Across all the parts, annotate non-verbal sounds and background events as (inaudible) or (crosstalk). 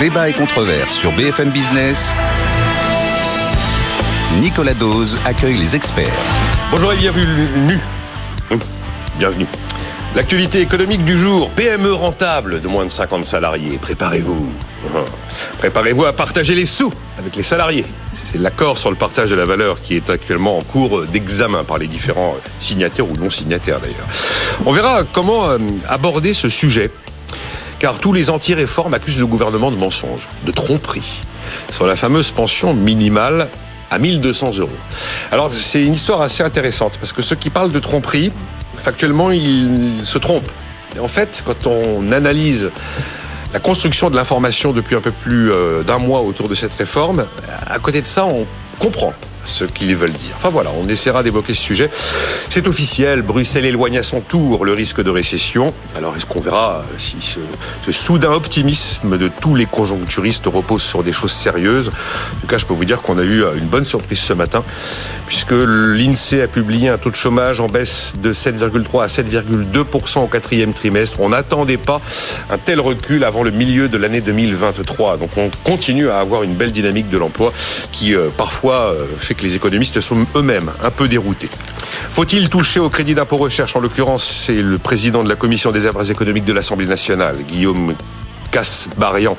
Débat et controverse sur BFM Business. Nicolas Dose accueille les experts. Bonjour et bienvenue. Bienvenue. L'actualité économique du jour, PME rentable de moins de 50 salariés. Préparez-vous. Préparez-vous à partager les sous avec les salariés. C'est l'accord sur le partage de la valeur qui est actuellement en cours d'examen par les différents signataires ou non signataires d'ailleurs. On verra comment euh, aborder ce sujet car tous les anti-réformes accusent le gouvernement de mensonges, de tromperie, sur la fameuse pension minimale à 1200 euros. Alors c'est une histoire assez intéressante, parce que ceux qui parlent de tromperie, factuellement, ils se trompent. Et en fait, quand on analyse la construction de l'information depuis un peu plus euh, d'un mois autour de cette réforme, à côté de ça, on comprend ce qu'ils veulent dire. Enfin voilà, on essaiera d'évoquer ce sujet. C'est officiel, Bruxelles éloigne à son tour le risque de récession. Alors est-ce qu'on verra si ce, soudain optimisme de tous les conjoncturistes repose sur des choses sérieuses? En tout cas, je peux vous dire qu'on a eu une bonne surprise ce matin, puisque l'INSEE a publié un taux de chômage en baisse de 7,3 à 7,2% au quatrième trimestre. On n'attendait pas un tel recul avant le milieu de l'année 2023. Donc on continue à avoir une belle dynamique de l'emploi qui euh, parfois euh, fait que les économistes sont eux-mêmes un peu déroutés. Faut-il toucher au crédit d'impôt recherche? En l'occurrence, c'est le président de la commission des affaires économiques de l'Assemblée nationale, Guillaume Casbarian,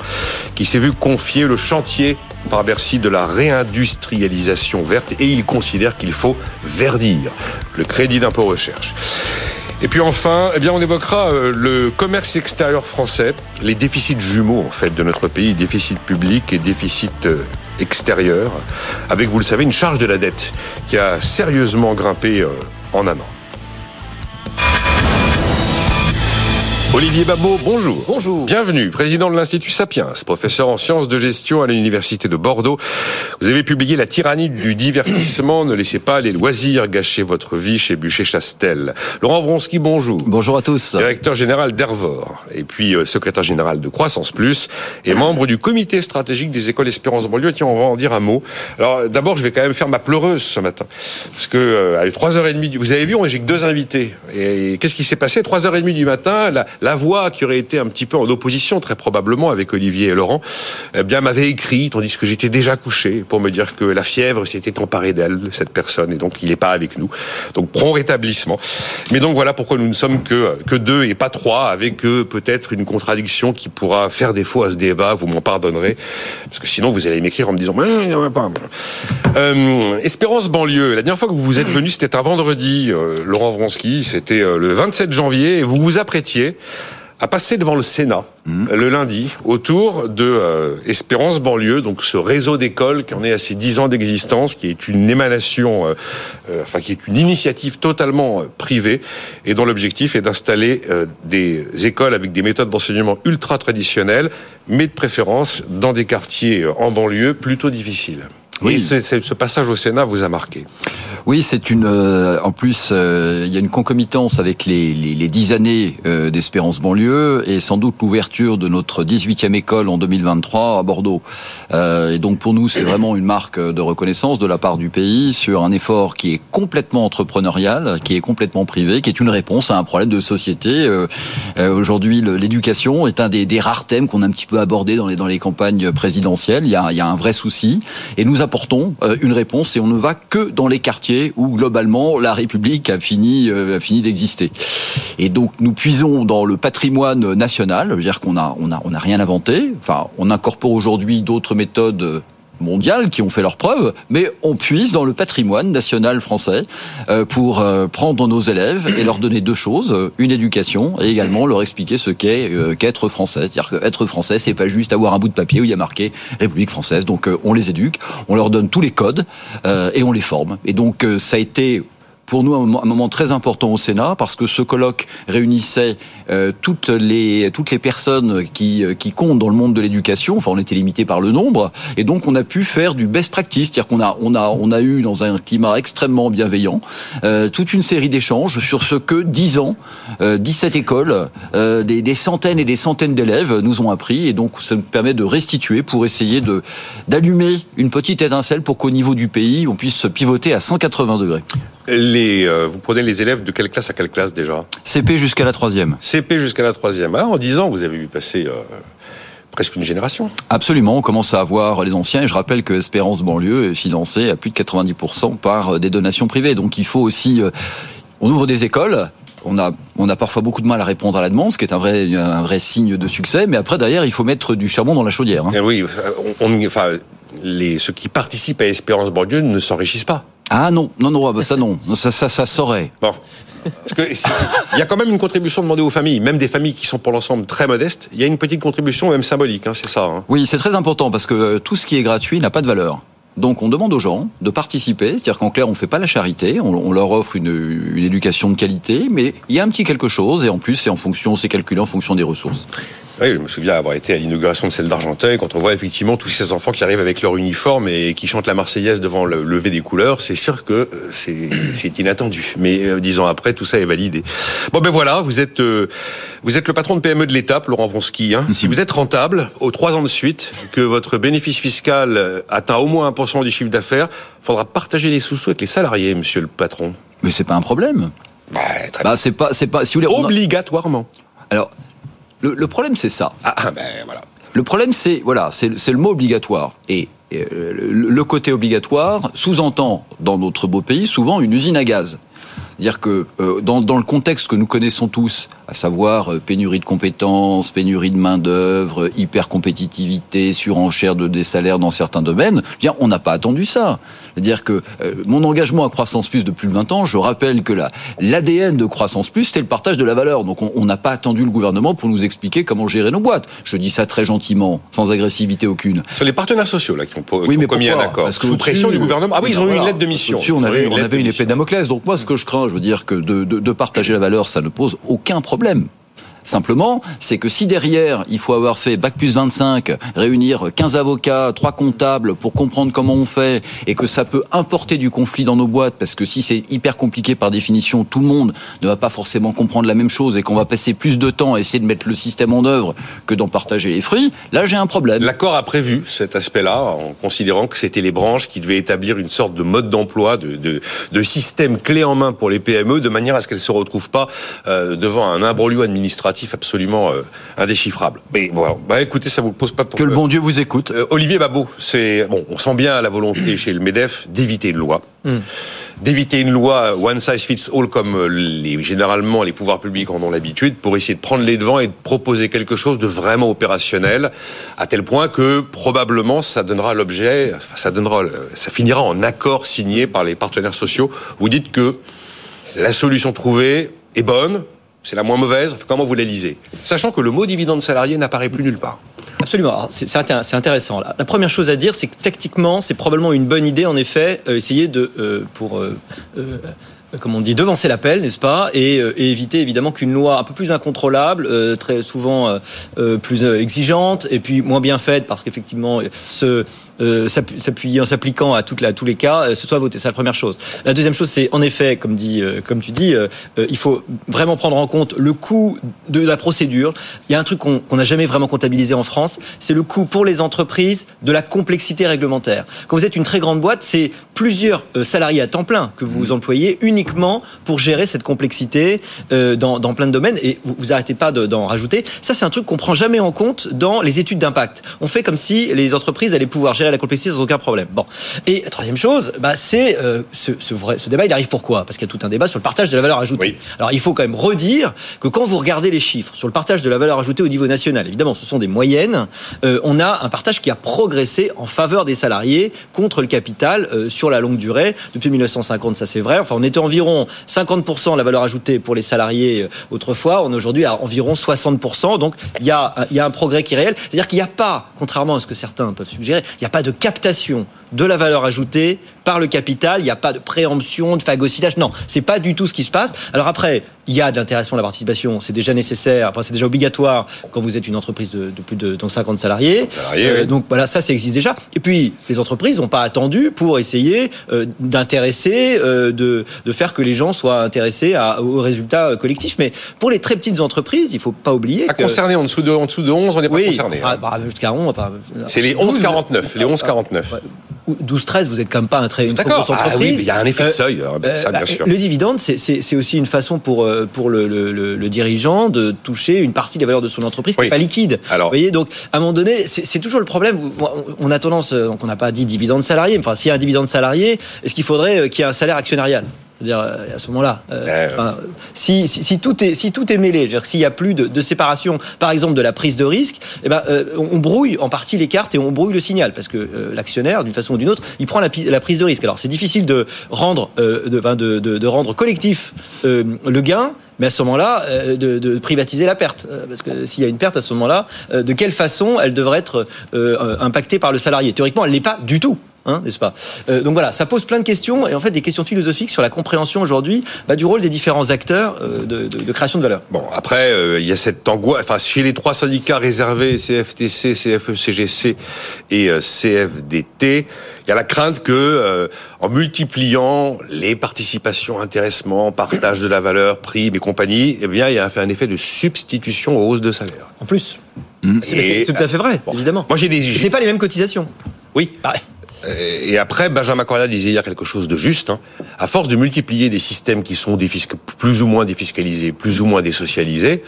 qui s'est vu confier le chantier par Bercy de la réindustrialisation verte et il considère qu'il faut verdir le crédit d'impôt recherche. Et puis enfin, eh bien, on évoquera euh, le commerce extérieur français, les déficits jumeaux en fait de notre pays, déficit public et déficit euh, extérieur, avec, vous le savez, une charge de la dette qui a sérieusement grimpé euh, en un an. Olivier Babot, bonjour. Bonjour. Bienvenue, président de l'Institut Sapiens, professeur en sciences de gestion à l'Université de Bordeaux. Vous avez publié La tyrannie du divertissement. Ne laissez pas les loisirs gâcher votre vie chez Bûcher-Chastel. Laurent Vronsky, bonjour. Bonjour à tous. Directeur général d'Ervor et puis euh, secrétaire général de Croissance Plus et membre du comité stratégique des écoles Espérance Banlieue. Tiens, on va en dire un mot. Alors d'abord, je vais quand même faire ma pleureuse ce matin. Parce que euh, à 3h30, vous avez vu, j'ai que deux invités. Et qu'est-ce qui s'est passé? 3h30 du matin, la, la voix qui aurait été un petit peu en opposition, très probablement, avec Olivier et Laurent, eh bien, m'avait écrit, tandis que j'étais déjà couché, pour me dire que la fièvre s'était emparée d'elle, cette personne, et donc il n'est pas avec nous. Donc, prompt rétablissement. Mais donc, voilà pourquoi nous ne sommes que, que deux et pas trois, avec euh, peut-être une contradiction qui pourra faire défaut à ce débat, vous m'en pardonnerez, parce que sinon, vous allez m'écrire en me disant, mais il n'y en a pas. Euh, Espérance banlieue, la dernière fois que vous êtes venu, c'était un vendredi, euh, Laurent Vronsky, c'était euh, le 27 janvier, et vous vous apprêtiez a passé devant le Sénat mmh. le lundi autour de euh, Espérance banlieue, donc ce réseau d'écoles qui en est à ses dix ans d'existence, qui est une émanation, euh, euh, enfin qui est une initiative totalement privée et dont l'objectif est d'installer des écoles avec des méthodes d'enseignement ultra traditionnelles, mais de préférence dans des quartiers en banlieue plutôt difficiles. Oui. Et ce passage au Sénat vous a marqué. Oui, c'est une. Euh, en plus, euh, il y a une concomitance avec les, les, les 10 années euh, d'Espérance banlieue et sans doute l'ouverture de notre 18e école en 2023 à Bordeaux. et donc pour nous, c'est vraiment une marque de reconnaissance de la part du pays sur un effort qui est complètement entrepreneurial, qui est complètement privé, qui est une réponse à un problème de société. Aujourd'hui, l'éducation est un des, des rares thèmes qu'on a un petit peu abordé dans les dans les campagnes présidentielles. Il y a, il y a un vrai souci et nous apportons une réponse et on ne va que dans les quartiers où globalement la République a fini, euh, d'exister. Et donc nous puisons dans le patrimoine national, je veux dire qu'on a, on a, on a rien inventé. Enfin, on incorpore aujourd'hui d'autres méthodes mondiales qui ont fait leurs preuves, mais on puise dans le patrimoine national français euh, pour euh, prendre nos élèves et leur donner deux choses une éducation et également leur expliquer ce qu'est qu'être français. C'est-à-dire qu'être français, c'est pas juste avoir un bout de papier où il y a marqué République française. Donc on les éduque, on leur donne tous les codes et on les forme. Et donc ça a été pour nous un moment, très important au Sénat parce que ce colloque réunissait euh, toutes les toutes les personnes qui qui comptent dans le monde de l'éducation. Enfin, on était limité par le nombre et donc on a pu faire du best practice, c'est-à-dire qu'on a on a on a eu dans un climat extrêmement bienveillant toute une série d'échanges sur ce que 10 ans, 17 écoles, des, des centaines et des centaines d'élèves nous ont appris et donc ça nous permet de restituer pour essayer de d'allumer une petite étincelle pour qu'au niveau du pays, on puisse se pivoter à 180 degrés. Les, euh, vous prenez les élèves de quelle classe à quelle classe déjà CP jusqu'à la troisième. CP jusqu'à la troisième. Ah, en 10 ans, vous avez vu passer euh, presque une génération. Absolument, on commence à avoir les anciens. Et je rappelle que Espérance Banlieue est financée à plus de 90% par euh, des donations privées. Donc il faut aussi... on ouvre des écoles, on a, on a parfois beaucoup de mal à répondre à la demande, ce qui est un vrai, un vrai signe de succès. Mais après, derrière, il faut mettre du charbon dans la chaudière. Hein. Eh oui, on, enfin, les, ceux qui participent à Espérance Banlieue ne s'enrichissent pas. Ah non, non, non, ah bah ça non, ça, ça, ça saurait. Bon. Parce que il y a quand même une contribution demandée aux familles, même des familles qui sont pour l'ensemble très modestes. Il y a une petite contribution, même symbolique, hein, c'est ça. Hein. Oui, c'est très important parce que euh, tout ce qui est gratuit n'a pas de valeur. Donc on demande aux gens de participer, c'est-à-dire qu'en clair on ne fait pas la charité, on, leur offre une, une, éducation de qualité, mais il y a un petit quelque chose et en plus c'est en fonction, c'est calculé en fonction des ressources. Oui, je me souviens avoir été à l'inauguration de celle d'Argenteuil, quand on voit effectivement tous ces enfants qui arrivent avec leur uniforme et qui chantent la Marseillaise devant le lever des couleurs, c'est sûr que euh, c'est (coughs) inattendu. Mais euh, dix ans après, tout ça est validé. Bon ben voilà, vous êtes euh, vous êtes le patron de PME de l'étape, Laurent Vronsky. Hein. Si vous êtes rentable, aux trois ans de suite, que votre bénéfice fiscal atteint au moins 1% du chiffre d'affaires, faudra partager les sous-sous avec les salariés, monsieur le patron. Mais c'est pas un problème. Bah, bah c'est pas, c'est pas, si vous voulez, obligatoirement. Alors, le, problème, c'est ça. Ah, ah, ben voilà. Le problème, c'est voilà, c'est le mot obligatoire. Et euh, le côté obligatoire sous-entend dans notre beau pays souvent une usine à gaz. C'est-à-dire que euh, dans, dans, le contexte que nous connaissons tous, à savoir euh, pénurie de compétences, pénurie de main-d'œuvre, hyper-compétitivité, surenchère de, des salaires dans certains domaines, eh bien, on n'a pas attendu ça. C'est-à-dire que euh, mon engagement à Croissance Plus depuis 20 ans, je rappelle que l'ADN de Croissance Plus, c'est le partage de la valeur. Donc on n'a pas attendu le gouvernement pour nous expliquer comment gérer nos boîtes. Je dis ça très gentiment, sans agressivité aucune. C'est les partenaires sociaux là qui ont, oui, mais commis un accord. Sous pression du gouvernement. Ah oui, ils ont eu une lettre de mission. on avait, on avait une épée Damoclès. Donc moi, ce que je crains, je veux dire que de, de partager la valeur, ça ne pose aucun problème problème. Simplement, c'est que si derrière, il faut avoir fait Bac plus 25, réunir 15 avocats, 3 comptables pour comprendre comment on fait, et que ça peut importer du conflit dans nos boîtes, parce que si c'est hyper compliqué par définition, tout le monde ne va pas forcément comprendre la même chose, et qu'on va passer plus de temps à essayer de mettre le système en œuvre que d'en partager les fruits, là j'ai un problème. L'accord a prévu cet aspect-là, en considérant que c'était les branches qui devaient établir une sorte de mode d'emploi, de, de, de, système clé en main pour les PME, de manière à ce qu'elles ne se retrouvent pas euh, devant un imbroglio administratif absolument euh, indéchiffrable. Mais bon, bah écoutez, ça vous pose pas de Que le bon Dieu vous écoute. Euh, Olivier Babot, c'est bon, on sent bien la volonté (clears throat) chez le Medef d'éviter une loi. Hmm. d'éviter une loi one size fits all comme euh, les, généralement les pouvoirs publics en ont l'habitude pour essayer de prendre les devants et de proposer quelque chose de vraiment opérationnel à tel point que probablement ça donnera l'objet, ça donnera, ça finira en accord signé par les partenaires sociaux. Vous dites que la solution trouvée est bonne, c'est la moins mauvaise. Comment vous la lisez Sachant que le mot dividende salarié n'apparaît plus nulle part. Absolument. C'est intéressant. La première chose à dire, c'est que tactiquement, c'est probablement une bonne idée, en effet, euh, essayer de, euh, pour euh, comme on dit, devancer l'appel, n'est-ce pas, et, éviter évidemment qu'une loi un peu plus incontrôlable, très souvent plus exigeante, et puis moins bien faite, parce qu'effectivement, ce euh, s'appuyer en s'appliquant à, toutes tous les cas, euh, ce soit voté. C'est la première chose. La deuxième chose, c'est en effet, comme, dit, euh, comme tu dis, il faut vraiment prendre en compte le coût de la procédure. Il y a un truc qu'on n'a jamais vraiment comptabilisé en France, c'est le coût pour les entreprises de la complexité réglementaire. Quand vous êtes une très grande boîte, c'est plusieurs salariés à temps plein que vous mmh. employez uniquement pour gérer cette complexité dans, dans plein de domaines et vous, vous arrêtez pas d'en rajouter. Ça, c'est un truc qu'on prend jamais en compte dans les études d'impact. On fait comme si les entreprises allaient pouvoir gérer la complexité sans aucun problème. Bon. Et la troisième chose, bah, c'est euh, ce, ce, vrai, ce débat, il arrive pourquoi? Parce qu'il y a tout un débat sur le partage de la valeur ajoutée. Alors il faut quand même redire que quand vous regardez les chiffres sur le partage de la valeur ajoutée au niveau national, évidemment, ce sont des moyennes. Euh, on a un partage qui a progressé en faveur des salariés contre le capital euh, sur la longue durée depuis 1950. Ça c'est vrai. Enfin, on était environ 50% de la valeur ajoutée pour les salariés autrefois. On est aujourd'hui à environ 60%. Donc il y a, y a un progrès qui est réel. C'est-à-dire qu'il n'y a pas, contrairement à ce que certains peuvent suggérer, il n'y a pas de captation de la valeur ajoutée par le capital. Il n'y a pas de préemption, de phagocytage. Non, c'est pas du tout ce qui se passe. Alors après, il y a de l'intéressement de la participation. C'est déjà nécessaire. Enfin, c'est déjà obligatoire quand vous êtes une entreprise de, plus de donc 50 salariés. Euh, donc voilà, ça, ça existe déjà. Et puis, les entreprises n'ont pas attendu pour essayer euh, d'intéresser, euh, de, de faire que les gens soient intéressés à, aux résultats collectifs. Mais pour les très petites entreprises, il faut pas oublier pas que... concerné en dessous de en dessous de 11, on n'est pas oui, concerné. ah, hein. bah, jusqu'à 11, enfin, C'est les 11,49. Les 11,49. 12-13, vous êtes quand même pas un très, une très grosse Ah entreprise. oui, mais il y a un effet de Euh, seuil, hein, ben, ça, bien bah, sûr. Le dividende, c'est- aussi une façon pour, euh, pour le, le- le- le dirigeant de toucher une partie des valeurs de son entreprise qui n'est pas liquide. Alors- Vous voyez, donc à un moment donné, c'est toujours le problème. On a tendance, euh, donc on n'a pas dit dividende salarié, mais enfin, s'il y a un dividende salarié, est-ce qu'il faudrait euh, qu'il y ait un salaire actionnarial? C'est-à-dire, euh, à ce moment-là, euh, enfin, si, si, si tout est, si tout est mêlé, dire, s'il n'y a plus de, de séparation, par exemple, de la prise de risque, eh ben, euh, on brouille en partie les cartes et on brouille le signal, parce que euh, l'actionnaire, d'une façon ou d'une autre, il prend la, prise de risque. Alors, c'est difficile de rendre, de, de, rendre collectif le gain, mais à ce moment-là, euh, de, de privatiser la perte. Parce que s'il y a une perte à ce moment-là, euh, de quelle façon elle devrait être euh, impactée par le salarié? Théoriquement, elle n'est pas du tout. Hein, n'est-ce pas? Euh, Donc voilà, ça pose plein de questions et en fait des questions philosophiques sur la compréhension aujourd'hui bah, du rôle des différents acteurs euh, de, de- de création de valeur. Bon, après, euh, il y a cette angoisse. Enfin, chez les trois syndicats réservés, CFTC, CFE-CGC et euh, CFDT, il y a la crainte que, en multipliant les participations, intéressements, partage de la valeur, primes et compagnie, eh bien, il y a fait un effet de substitution aux hausses de salaire. En plus, Et- c'est tout à fait vrai, Bon. évidemment. Moi, j'ai des. Et C'est pas les mêmes cotisations. Oui. Et après, Benjamin Correa disait hier quelque chose de juste. hein. À force de multiplier des systèmes qui sont plus ou moins défiscalisés, plus ou moins désocialisés,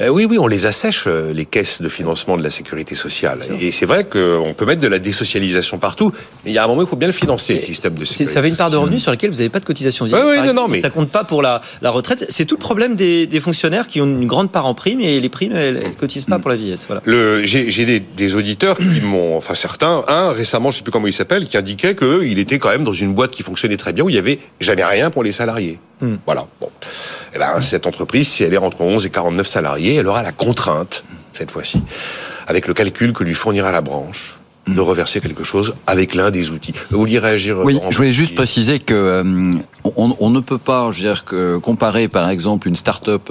euh, oui, oui, on les assèche, euh, les caisses de financement de la sécurité sociale. Et c'est vrai qu'on peut mettre de la désocialisation partout, mais il y a un moment, il faut bien le financer, le système de sécurité. Ça avait une part de revenus sur laquelle vous n'avez pas de cotisation. Oui, oui, non, non, mais- Ça compte pas pour la, la retraite. C'est tout le problème des, des fonctionnaires qui ont une grande part en prime et les primes, elles, elles cotisent pas pour la vieillesse. Voilà. J'ai, des, des auditeurs qui m'ont, enfin certains, un récemment, je sais plus comment il s'appelle, qui indiquait qu'il était quand même dans une boîte qui fonctionnait très bien où il y avait jamais rien pour les salariés. Hmm. Voilà. Bon. Eh ben, cette entreprise, si elle est entre 11 et 49 salariés, elle aura la contrainte cette fois-ci, avec le calcul que lui fournira la branche, de reverser quelque chose avec l'un des outils. Vous vouliez réagir Oui, je voulais juste préciser que euh, on, on ne peut pas, je veux dire, que comparer par exemple une start-up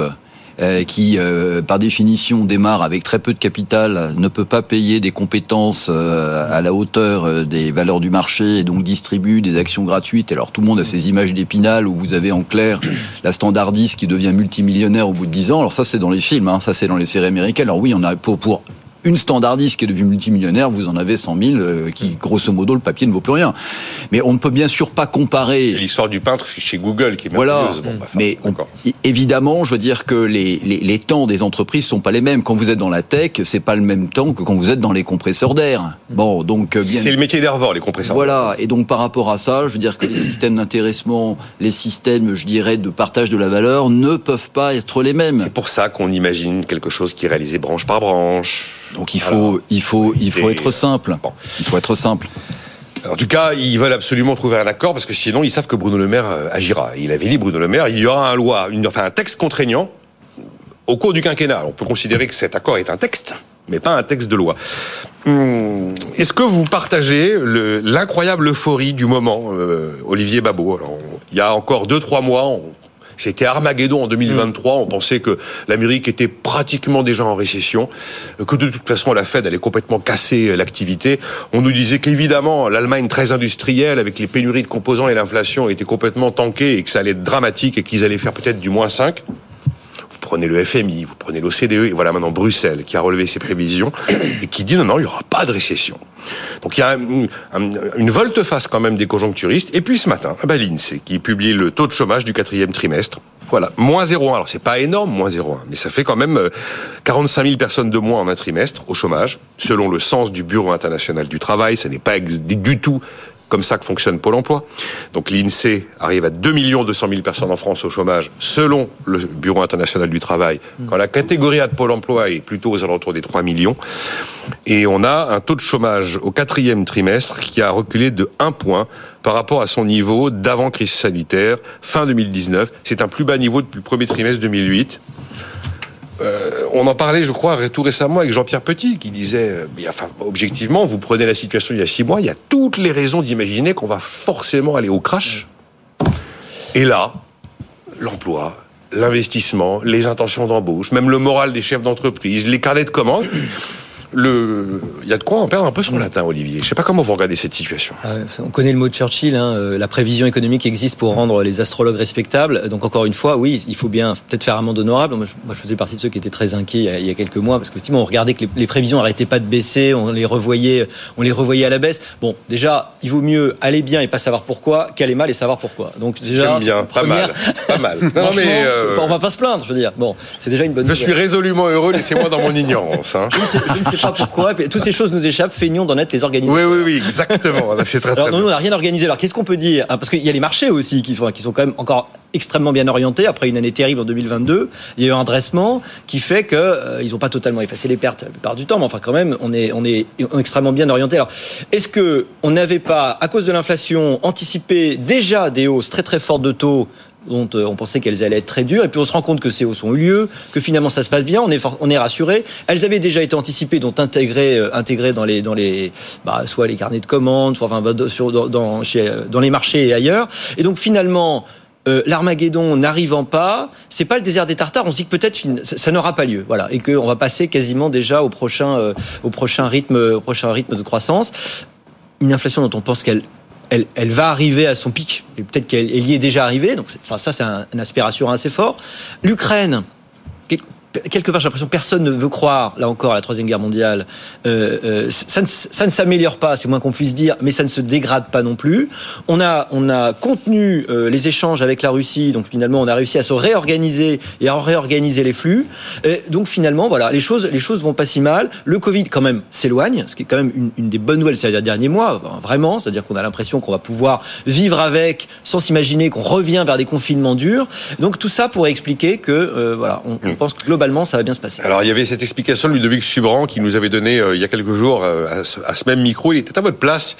euh, qui, euh, par définition, démarre avec très peu de capital, ne peut pas payer des compétences euh, à la hauteur des valeurs du marché et donc distribue des actions gratuites. Alors tout le monde a ces images d'épinal où vous avez en clair la standardiste qui devient multimillionnaire au bout de 10 ans. Alors ça, c'est dans les films, hein, ça c'est dans les séries américaines. Alors oui, on a pour, pour une standardiste qui est devenue multimillionnaire, vous en avez 100 000, euh, qui, grosso modo, le papier ne vaut plus rien. Mais on ne peut bien sûr pas comparer L'histoire du peintre chez Google qui est voilà. Bon, bah, enfin, Mais on- évidemment, je veux dire que les, les, les temps des entreprises sont pas les mêmes. Quand vous êtes dans la tech, c'est pas le même temps que quand vous êtes dans les compresseurs d'air. Bon, donc euh, bien. C'est le métier d'Hervor, les compresseurs. Voilà, et donc par rapport à ça, je veux dire que les systèmes d'intéressement, les systèmes, je dirais, de partage de la valeur ne peuvent pas être les mêmes. C'est pour ça qu'on imagine quelque chose qui est réalisé branche par branche. Donc il faut, il faut, il faut Et- être simple. Bon. Il faut être simple. En tout cas, ils veulent absolument trouver un accord parce que sinon, ils savent que Bruno Le Maire euh, agira. Il avait dit, Bruno Le Maire, il y aura un loi, une, enfin un texte contraignant au cours du quinquennat. On peut considérer que cet accord est un texte, mais pas un texte de loi. Hum, Est-ce que vous partagez le- l'incroyable euphorie du moment, euh, Olivier Babot? Alors, Il y a encore deux, trois mois, on- c'était Armageddon en 2023. On pensait que l'Amérique était pratiquement déjà en récession, que de toute façon la Fed allait complètement casser l'activité. On nous disait qu'évidemment l'Allemagne très industrielle, avec les pénuries de composants et l'inflation, était complètement tankée et que ça allait être dramatique et qu'ils allaient faire peut-être du moins 5. Prenez le FMI, vous prenez l'OCDE, et voilà maintenant Bruxelles qui a relevé ses prévisions (coughs) et qui dit non, non, il n'y aura pas de récession. Donc il y a un- un- une volte-face quand même des conjoncturistes. Et puis ce matin, ah ben, l'INSEE qui publie le taux de chômage du quatrième trimestre. Voilà, moins 0,1. Alors c'est pas énorme, moins 0,1, mais ça fait quand même euh, 45 000 personnes de moins en un trimestre au chômage, selon le sens du Bureau international du travail. Ça n'est pas du tout comme ça que fonctionne Pôle emploi. Donc l'INSEE arrive à 2 200 000 personnes en France au chômage, selon le Bureau international du travail, quand la catégorie A de Pôle emploi est plutôt aux alentours des 3 millions. Et on a un taux de chômage au quatrième trimestre qui a reculé de 1 point par rapport à son niveau d'avant crise sanitaire, fin 2019. C'est un plus bas niveau depuis le premier trimestre 2008. Euh, on en parlait, je crois, tout récemment avec Jean-Pierre Petit, qui disait, euh, objectivement, vous prenez la situation il y a six mois, il y a toutes les raisons d'imaginer qu'on va forcément aller au crash. Et là, l'emploi, l'investissement, les intentions d'embauche, même le moral des chefs d'entreprise, les carnets de commandes, le, il y a de quoi en perdre un peu son latin, Olivier. Je sais pas comment vous regardez cette situation. Ah on connaît le mot de Churchill, hein, euh, la prévision économique existe pour rendre les astrologues respectables. Donc encore une fois, oui, il faut bien peut-être faire un monde honorable. Moi je, faisais partie de ceux qui étaient très inquiets il y a, quelques mois parce qu'effectivement on regardait que les, prévisions n'arrêtaient pas de baisser, on les revoyait, on les revoyait à la baisse. Bon, déjà, il vaut mieux aller bien et pas savoir pourquoi qu'aller mal et savoir pourquoi. Donc déjà, bien, pas mal, pas mal. (laughs) Non, mais euh... on va pas se plaindre, je veux dire. Bon, c'est déjà une bonne. Je suis résolument heureux. Laissez-moi dans mon ignorance. Hein. Je, ne sais, je, ne sais, pas pourquoi. toutes ces choses nous échappent. Feignons d'en être les organisateurs. Oui, oui, oui, exactement. C'est très, Alors, nous, on n'a rien organisé. Alors, qu'est-ce qu'on peut dire? Ah, Parce qu'il y a les marchés aussi qui sont, qui sont quand même encore extrêmement bien orientés après une année terrible en 2022. Il y a eu un dressement qui fait que euh, ils n'ont pas totalement effacé les pertes la plupart du temps, mais enfin quand même on est on est extrêmement bien orienté. Alors est-ce que on n'avait pas à cause de l'inflation anticipé déjà des hausses très très fortes de taux dont euh, on pensait qu'elles allaient être très dures, et puis on se rend compte que ces hausses ont eu lieu, que finalement ça se passe bien, on est, on est rassuré. Elles avaient déjà été anticipées, donc intégrées, euh, intégrées dans les, dans les, bah, soit les carnets de commandes, soit sur, dans, chez, dans les marchés et ailleurs. Et donc finalement, euh, l'Armageddon n'arrivant pas, c'est pas le désert des Tartares. On se dit que peut-être ça, n'aura pas lieu, voilà, et qu'on va passer quasiment déjà au prochain, au prochain rythme, au prochain rythme de croissance. Une inflation dont on pense qu'elle elle, va arriver à son pic, et peut-être qu'elle y est déjà arrivée, donc enfin, ça c'est un, un aspect rassurant assez fort. L'Ukraine, quelque part, j'ai l'impression que personne ne veut croire, là encore, à la Troisième Guerre mondiale. Euh, euh, ça ne, ça ne s'améliore pas, c'est moins qu'on puisse dire, mais ça ne se dégrade pas non plus. On a, on a contenu euh, les échanges avec la Russie, donc finalement, on a réussi à se réorganiser et à réorganiser les flux. Et donc finalement, voilà, les choses, les choses vont pas si mal. Le Covid, quand même, s'éloigne, ce qui est quand même une, une des bonnes nouvelles ces derniers mois, vraiment. C'est-à-dire qu'on a l'impression qu'on va pouvoir vivre avec, sans s'imaginer qu'on revient vers des confinements durs. Donc tout ça pourrait expliquer que, euh, voilà, on, on mmh. pense que globalement ça va bien se passer. Alors, il y avait cette explication de Ludovic Subran qui nous avait donné euh, il y a quelques jours euh, à, ce, même micro. Il était à votre place.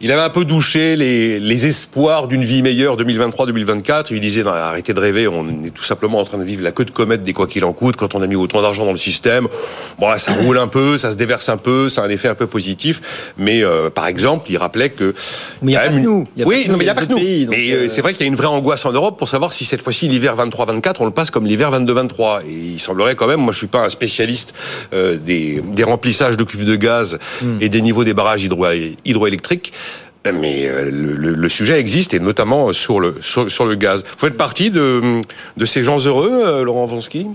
Il avait un peu douché les, les espoirs d'une vie meilleure 2023-2024. Il disait, non, arrêtez de rêver, on est tout simplement en train de vivre la queue de comète des quoi qu'il en coûte quand on a mis autant d'argent dans le système. Bon, ça roule un peu, ça se déverse un peu, ça a un effet un peu positif. Mais euh, par exemple, il rappelait que... Mais il n'y a, pas que nous. oui, mais il n'y a pas que nous. mais c'est vrai qu'il y a une vraie angoisse en Europe pour savoir si cette fois-ci l'hiver 23-24, on le passe comme l'hiver 22-23. Et il semblerait quand même, moi je suis pas un spécialiste euh, des, remplissages de cuves de gaz hmm. et des niveaux des barrages hydro hydroélectriques, mais euh, le, sujet existe et notamment sur le sur, le gaz. Vous faites partie de, de ces gens heureux, euh, Laurent Vansky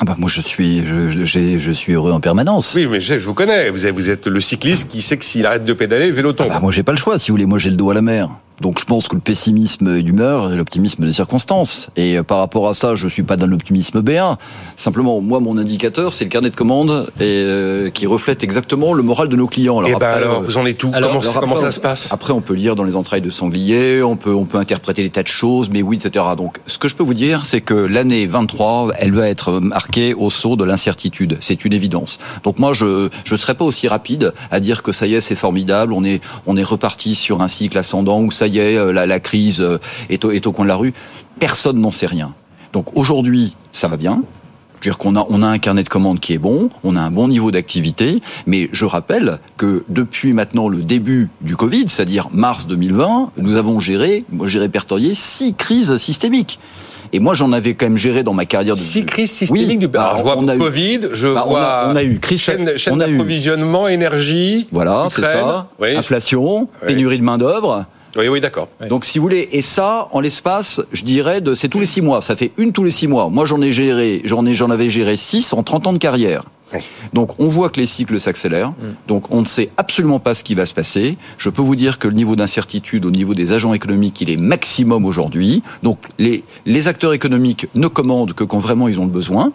ah bah moi je suis je, je, suis heureux en permanence. Oui mais je, vous connais, vous êtes, vous êtes le cycliste qui sait que s'il arrête de pédaler, le vélo tombe. Ah bah moi j'ai pas le choix, si vous voulez, moi j'ai le dos à la mer. Donc je pense que le pessimisme est d'humeur et l'optimisme des circonstances. Et euh, par rapport à ça, je suis pas dans l'optimisme B1. Simplement, moi, mon indicateur, c'est le carnet de commandes et, euh, qui reflète exactement le moral de nos clients. Alors, et eh ben alors, euh, vous en êtes tout comment, comment ça se passe? Après, on peut lire dans les entrailles de sanglier, on peut, on peut interpréter des tas de choses, mais oui, etc. Donc, ce que je peux vous dire, c'est que l'année 23, elle va être marquée au saut de l'incertitude. C'est une évidence. Donc moi, je je serais pas aussi rapide à dire que ça y est, c'est formidable, on est on est reparti sur un cycle ascendant où ça ça y est, euh, la, crise euh, est au, est au coin de la rue. Personne n'en sait rien. Donc aujourd'hui, ça va bien. Je veux dire qu'on a, on a un carnet de commandes qui est bon, on a un bon niveau d'activité, mais je rappelle que depuis maintenant le début du Covid, c'est-à-dire mars 2020, nous avons géré, moi j'ai répertorié six crises systémiques. Et moi, j'en avais quand même géré dans ma carrière. De... Six crises systémiques du Alors, je vois on a Covid, je bah, vois. On a, eu crise chaîne, chaîne d'approvisionnement, énergie. Voilà, c'est ça. Inflation, pénurie de main d'œuvre. Oui, oui, d'accord. Donc, si vous voulez, et ça, en l'espace, je dirais, de, c'est tous les six mois. Ça fait une tous les six mois. Moi, j'en ai géré, j'en ai, j'en avais géré six en 30 ans de carrière. Donc on voit que les cycles s'accélèrent. Mm. Donc on ne sait absolument pas ce qui va se passer. Je peux vous dire que le niveau d'incertitude au niveau des agents économiques, il est maximum aujourd'hui. Donc les, les acteurs économiques ne commandent que quand vraiment ils ont le besoin.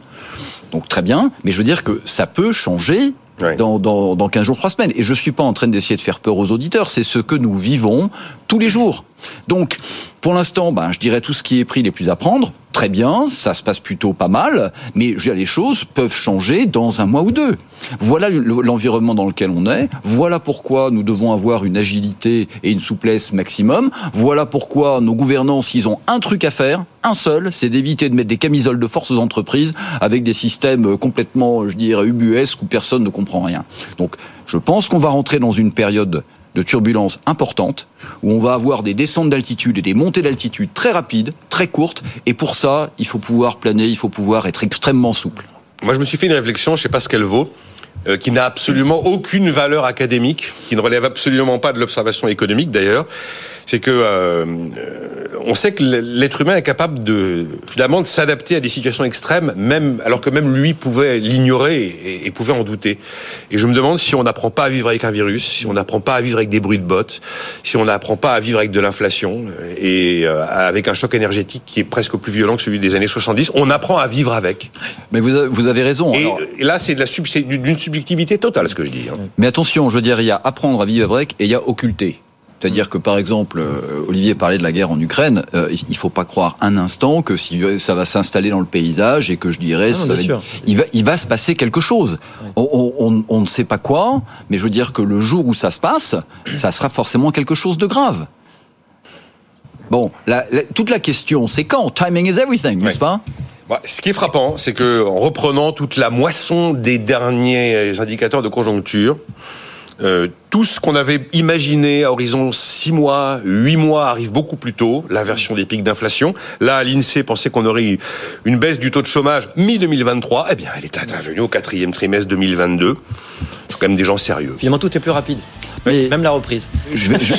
Donc très bien, mais je veux dire que ça peut changer dans, dans, dans 15 jours, 3 semaines. Et je ne suis pas en train d'essayer de faire peur aux auditeurs, c'est ce que nous vivons tous les jours. Donc, pour l'instant, ben, je dirais tout ce qui est pris les plus à prendre. Très bien, ça se passe plutôt pas mal, mais les choses peuvent changer dans un mois ou deux. Voilà le- l'environnement dans lequel on est. Voilà pourquoi nous devons avoir une agilité et une souplesse maximum. Voilà pourquoi nos gouvernants, s'ils ont un truc à faire, un seul, c'est d'éviter de mettre des camisoles de force aux entreprises avec des systèmes complètement, je dirais, ubuesques où personne ne comprend rien. Donc, je pense qu'on va rentrer dans une période de turbulence importante, où on va avoir des descentes d'altitude et des montées d'altitude très rapides, très courtes, et pour ça, il faut pouvoir planer, il faut pouvoir être extrêmement souple. Moi, je me suis fait une réflexion, je sais pas ce qu'elle vaut, euh, qui n'a absolument aucune valeur académique, qui ne relève absolument pas de l'observation économique d'ailleurs. C'est que euh, euh, on sait que l'être humain est capable de finalement de s'adapter à des situations extrêmes, même alors que même lui pouvait l'ignorer et, et pouvait en douter. Et je me demande si on n'apprend pas à vivre avec un virus, si on n'apprend pas à vivre avec des bruits de bottes, si on n'apprend pas à vivre avec de l'inflation et euh, avec un choc énergétique qui est presque plus violent que celui des années 70, on apprend à vivre avec. Mais vous, avez- vous avez raison. Et, Alors, et là, c'est de la sub- c'est d'une subjectivité totale, ce que je dis. hein. mais attention, je veux dire, il y a apprendre à vivre avec et il y a occulter. C'est-à-dire que, par exemple, euh, Olivier parlait de la guerre en Ukraine. euh, il faut pas croire un instant que si ça va s'installer dans le paysage et que je dirais, Ah non, ça va- il va, il va se passer quelque chose. On, on- on- on ne sait pas quoi, mais je veux dire que le jour où ça se passe, ça sera forcément quelque chose de grave. Bon, la- la- toute la question, c'est quand? Timing is everything, n'est-ce pas? Bah, ce qui est frappant, c'est que en reprenant toute la moisson des derniers indicateurs de conjoncture, euh, tout ce qu'on avait imaginé à horizon 6 mois, 8 mois arrive beaucoup plus tôt, l'inversion des pics d'inflation. Là, l'INSEE pensait qu'on aurait eu une baisse du taux de chômage mi-2023. Eh bien, elle est intervenue au quatrième trimestre 2022. C'est quand même des gens sérieux. Finalement, tout est plus rapide. Mais- Même la reprise. je vais, je,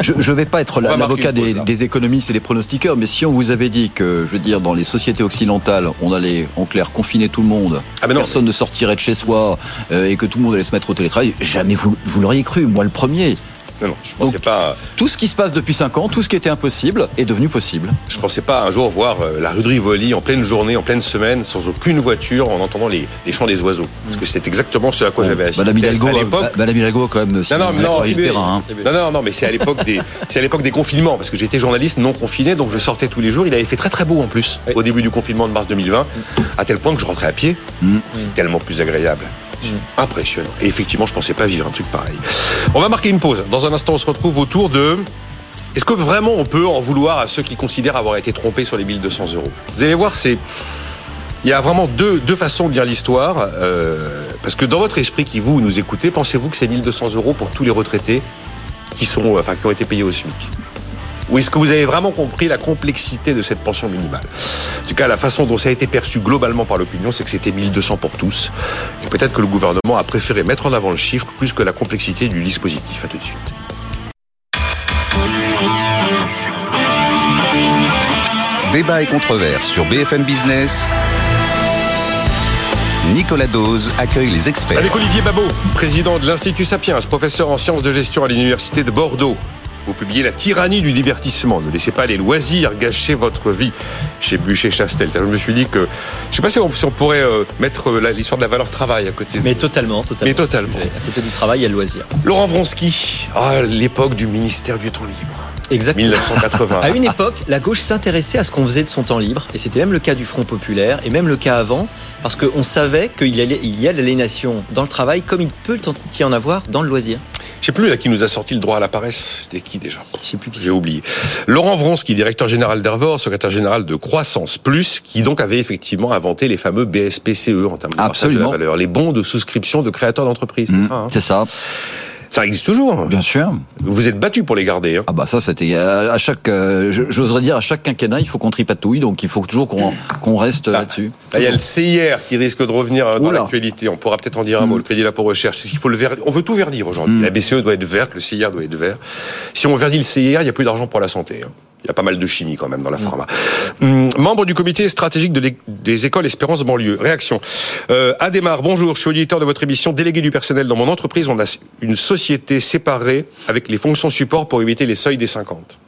je- je vais pas être l'avocat des, des économistes et des pronostiqueurs, mais si on vous avait dit que, je veux dire, dans les sociétés occidentales, on allait en clair confiner tout le monde, Ah, non. personne ne sortirait de chez soi euh, et que tout le monde allait se mettre au télétravail, jamais vous, vous l'auriez cru, moi le premier. Non, non, je pensais Donc- pas. Tout ce qui se passe depuis 5 ans, tout ce qui était impossible est devenu possible. Je pensais pas un jour voir euh, la rue de Rivoli en pleine journée, en pleine semaine, sans aucune voiture, en entendant les, les chants des oiseaux. Parce que c'est exactement ce à quoi j'avais assisté Madame Hidalgo, à l'époque. euh, Madame Hidalgo a quand même si Non, non, non, le terrain. hein. Non, non, non, mais c'est à l'époque des, (laughs) c'est à l'époque des confinements, parce que j'étais journaliste non confiné, donc je sortais tous les jours. Il avait fait très très beau en plus, Oui. au début du confinement de mars 2020, à tel point que je rentrais à pied. Mm. C'est tellement plus agréable. Impressionnant. Et effectivement, je pensais pas vivre un truc pareil. On va marquer une pause. Dans un instant, on se retrouve autour de. Est-ce que vraiment on peut en vouloir à ceux qui considèrent avoir été trompés sur les 1200 euros? Vous allez voir, c'est. Il y a vraiment deux, façons de lire l'histoire. euh, parce que dans votre esprit qui vous nous écoutez, pensez-vous que c'est 1200 euros pour tous les retraités qui, sont, enfin, qui ont été payés au SMIC? Ou est-ce que vous avez vraiment compris la complexité de cette pension minimale? En tout cas, la façon dont ça a été perçu globalement par l'opinion, c'est que c'était 1200 pour tous. Et peut-être que le gouvernement a préféré mettre en avant le chiffre plus que la complexité du dispositif. À tout de suite. Débat et controverse sur BFM Business. Nicolas Dose accueille les experts. Avec Olivier Babot, président de l'Institut Sapiens, professeur en sciences de gestion à l'Université de Bordeaux. Vous publiez La tyrannie du divertissement. Ne laissez pas les loisirs gâcher votre vie chez Bûcher Chastel. Je me suis dit que. Je ne sais pas si on, si on pourrait euh, mettre euh, l'histoire de la valeur travail à côté. de- Mais totalement, totalement. Mais totalement. À côté du travail, il y a le loisir. Laurent Vronsky, ah, l'époque du ministère du temps libre. Exactement. 1980. (laughs) À une époque, la gauche s'intéressait à ce qu'on faisait de son temps libre, et c'était même le cas du Front populaire, et même le cas avant, parce qu'on savait qu'il y a de l'aliénation dans le travail, comme il peut y en avoir dans le loisir. Je sais plus là qui nous a sorti le droit à la paresse. C'était qui déjà Je sais plus qui J'ai oublié. Laurent Vronsky, directeur général d'Hervor, secrétaire général de Croissance Plus, qui donc avait effectivement inventé les fameux BSPCE en termes de partage de la Absolument. valeur, les bons de souscription de créateurs d'entreprise. c'est Mm, ça, hein C'est ça, ça existe toujours. hein. bien sûr. Vous êtes battu pour les garder. hein. Ah bah ça c'était à à chaque, euh, j'oserais dire à chaque quinquennat il faut qu'on tripatouille donc il faut toujours qu'on reste là-dessus. Là, il y a le CIR qui risque de revenir euh, dans l'actualité. On pourra peut-être en dire un mot. Le crédit d'impôt recherche. Qu'il faut le ver- On veut tout verdir aujourd'hui. Mm. La BCE doit être verte, le CIR doit être vert. Si on verdit le CIR, il n'y a plus d'argent pour la santé. hein. Il y a pas mal de chimie quand même dans la pharma. Hum, membre du comité stratégique de des écoles Espérance banlieue. Réaction. Euh, Adémar, bonjour. Je suis auditeur de votre émission délégué du personnel dans mon entreprise. On a une société séparée avec les fonctions support pour éviter les seuils des 50.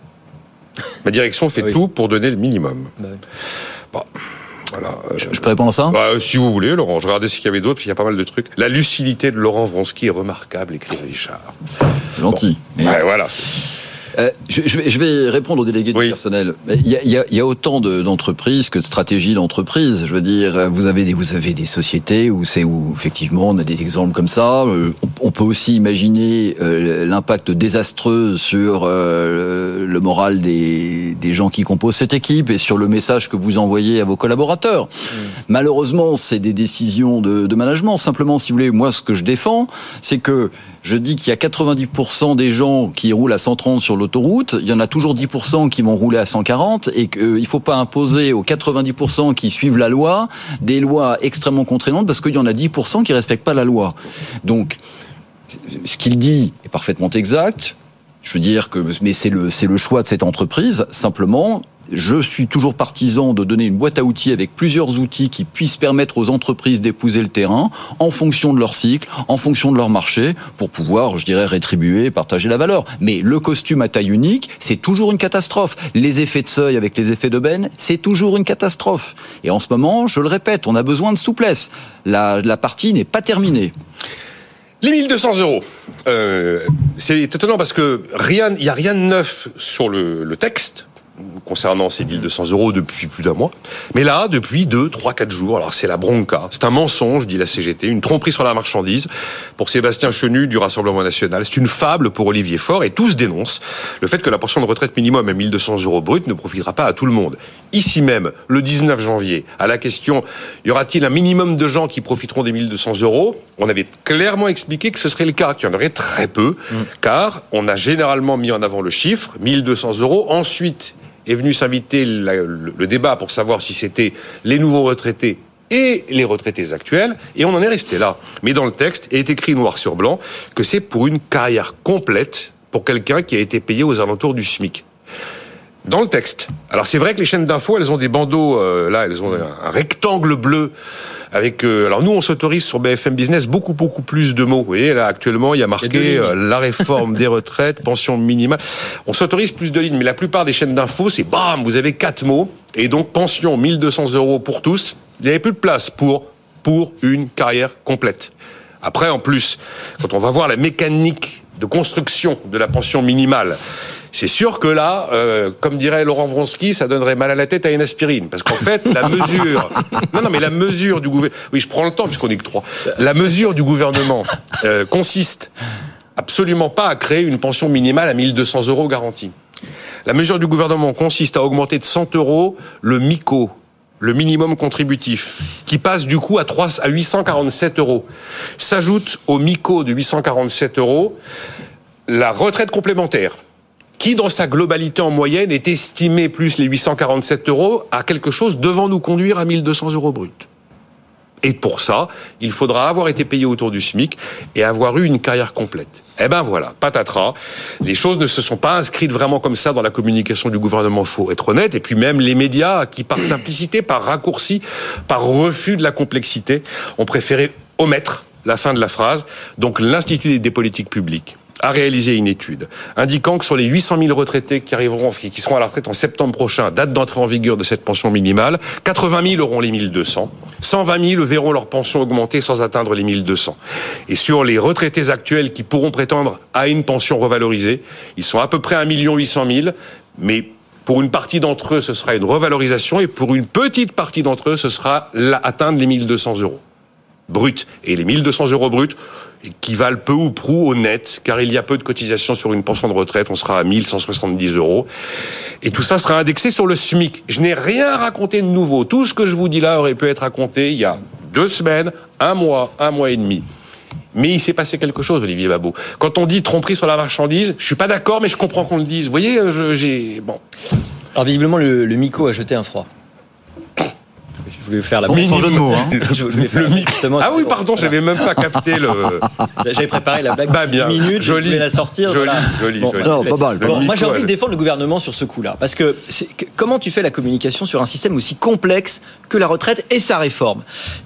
Ma direction fait Oui. tout pour donner le minimum. Bah oui. Bon, voilà. euh, Je, je peux répondre à ça? Bah, si vous voulez, Laurent, je regardais ce qu'il y avait d'autre, parce qu'il y a pas mal de trucs. La lucidité de Laurent Vronsky est remarquable, écrit Richard. Gentil. Mais- Ouais, voilà. Euh, je, je, vais, je, vais, répondre au délégué du personnel. Il y a, il y a, il y a autant d'entreprises que de stratégies d'entreprise. Je veux dire, vous avez des, vous avez des sociétés où c'est où effectivement on a des exemples comme ça. Euh, on peut aussi imaginer euh, l'impact désastreux sur euh, le moral des, des gens qui composent cette équipe et sur le message que vous envoyez à vos collaborateurs. Mmh. Malheureusement, c'est des décisions de, de management. Simplement, si vous voulez, moi, ce que je défends, c'est que je dis qu'il y a 90% des gens qui roulent à 130 sur l'autoroute, il y en a toujours 10% qui vont rouler à 140 et qu'il ne faut pas imposer aux 90% qui suivent la loi des lois extrêmement contraignantes parce qu'il y en a 10% qui respectent pas la loi. Donc, ce qu'il dit est parfaitement exact. Je veux dire que, mais c'est le, le choix de cette entreprise. Simplement, je suis toujours partisan de donner une boîte à outils avec plusieurs outils qui puissent permettre aux entreprises d'épouser le terrain en fonction de leur cycle, en fonction de leur marché, pour pouvoir, je dirais, rétribuer et partager la valeur. Mais le costume à taille unique, c'est toujours une catastrophe. Les effets de seuil avec les effets d'aubaine, c'est toujours une catastrophe. Et en ce moment, je le répète, on a besoin de souplesse. La, partie n'est pas terminée. Les 1200 euros, euh, c'est étonnant parce que rien, il n'y a rien de neuf sur le texte concernant ces 1200 euros depuis plus d'un mois. Mais là, depuis 2, 3, 4 jours, alors c'est la bronca, c'est un mensonge, dit la CGT, une tromperie sur la marchandise pour Sébastien Chenu du Rassemblement National. C'est une fable pour Olivier Faure et tous dénoncent le fait que la pension de retraite minimum à 1200 euros brut ne profitera pas à tout le monde. Ici même, le 19 janvier, à la question, y aura-t-il un minimum de gens qui profiteront des 1200 euros? On avait clairement expliqué que ce serait le cas, qu'il y en aurait très peu, mmh. car on a généralement mis en avant le chiffre, 1200 euros. Ensuite, est venu s'inviter le, débat pour savoir si c'était les nouveaux retraités et les retraités actuels, et on en est resté là. Mais dans le texte est écrit noir sur blanc que c'est pour une carrière complète pour quelqu'un qui a été payé aux alentours du SMIC. Dans le texte. Alors c'est vrai que les chaînes d'infos, elles ont des bandeaux, euh, là, elles ont un rectangle bleu avec euh, alors nous on s'autorise sur BFM Business beaucoup beaucoup plus de mots. Vous voyez là actuellement il y a marqué euh, la réforme des retraites, (laughs) pension minimale. On s'autorise plus de lignes, mais la plupart des chaînes d'infos c'est bam vous avez quatre mots et donc pension 1200 euros pour tous. Il n'y avait plus de place pour pour une carrière complète. Après en plus quand on va voir la mécanique de construction de la pension minimale c'est sûr que là, euh, comme dirait Laurent Vronsky, ça donnerait mal à la tête à une aspirine. Parce qu'en fait, la mesure... (laughs) Non, non, mais la mesure du gouvernement... Oui, je prends le temps puisqu'on est que trois. La mesure du gouvernement euh, consiste absolument pas à créer une pension minimale à 1200 euros garantie. La mesure du gouvernement consiste à augmenter de 100 euros le MICO, le minimum contributif, qui passe du coup à, 3, à 847 euros. S'ajoute au MICO de 847 euros la retraite complémentaire, qui, dans sa globalité en moyenne, est estimé plus les 847 euros à quelque chose devant nous conduire à 1200 euros brut. Et pour ça, il faudra avoir été payé autour du SMIC et avoir eu une carrière complète. Eh ben voilà, patatras. Les choses ne se sont pas inscrites vraiment comme ça dans la communication du gouvernement, faut être honnête. Et puis même les médias, qui par simplicité, par raccourci, par refus de la complexité, ont préféré omettre la fin de la phrase. Donc l'Institut des politiques publiques a réalisé une étude indiquant que sur les 800 000 retraités qui arriveront, qui seront à la retraite en septembre prochain, date d'entrée en vigueur de cette pension minimale, 80 000 auront les 1200, 120 000 verront leur pension augmenter sans atteindre les 1200. Et sur les retraités actuels qui pourront prétendre à une pension revalorisée, ils sont à peu près 1 800 000, mais pour une partie d'entre eux, ce sera une revalorisation et pour une petite partie d'entre eux, ce sera atteindre les 1200 euros brut. Et les 1200 euros bruts, qui valent peu ou prou au net, car il y a peu de cotisations sur une pension de retraite, on sera à 1170 euros. Et tout ça sera indexé sur le SMIC. Je n'ai rien raconté de nouveau. Tout ce que je vous dis là aurait pu être raconté il y a deux semaines, un mois, un mois et demi. Mais il s'est passé quelque chose, Olivier Babot. Quand on dit tromperie sur la marchandise, je suis pas d'accord, mais je comprends qu'on le dise. Vous voyez, j'ai bon. Alors visiblement, le, le Mico a jeté un froid. Je voulais faire la Sans, sans jeu de mots. Hein. (laughs) Je voulais faire justement- Ah oui, pardon, j'avais même pas capté le. (laughs) J'avais préparé la blague Bah, de bien. 10 minutes, Joli. je voulais la sortir. Joli, voilà. joli, Bon, joli. Non, c'est pas mal, Bon, moi, j'ai envie de défendre le gouvernement sur ce coup-là. Parce que c'est- comment tu fais la communication sur un système aussi complexe que la retraite et sa réforme?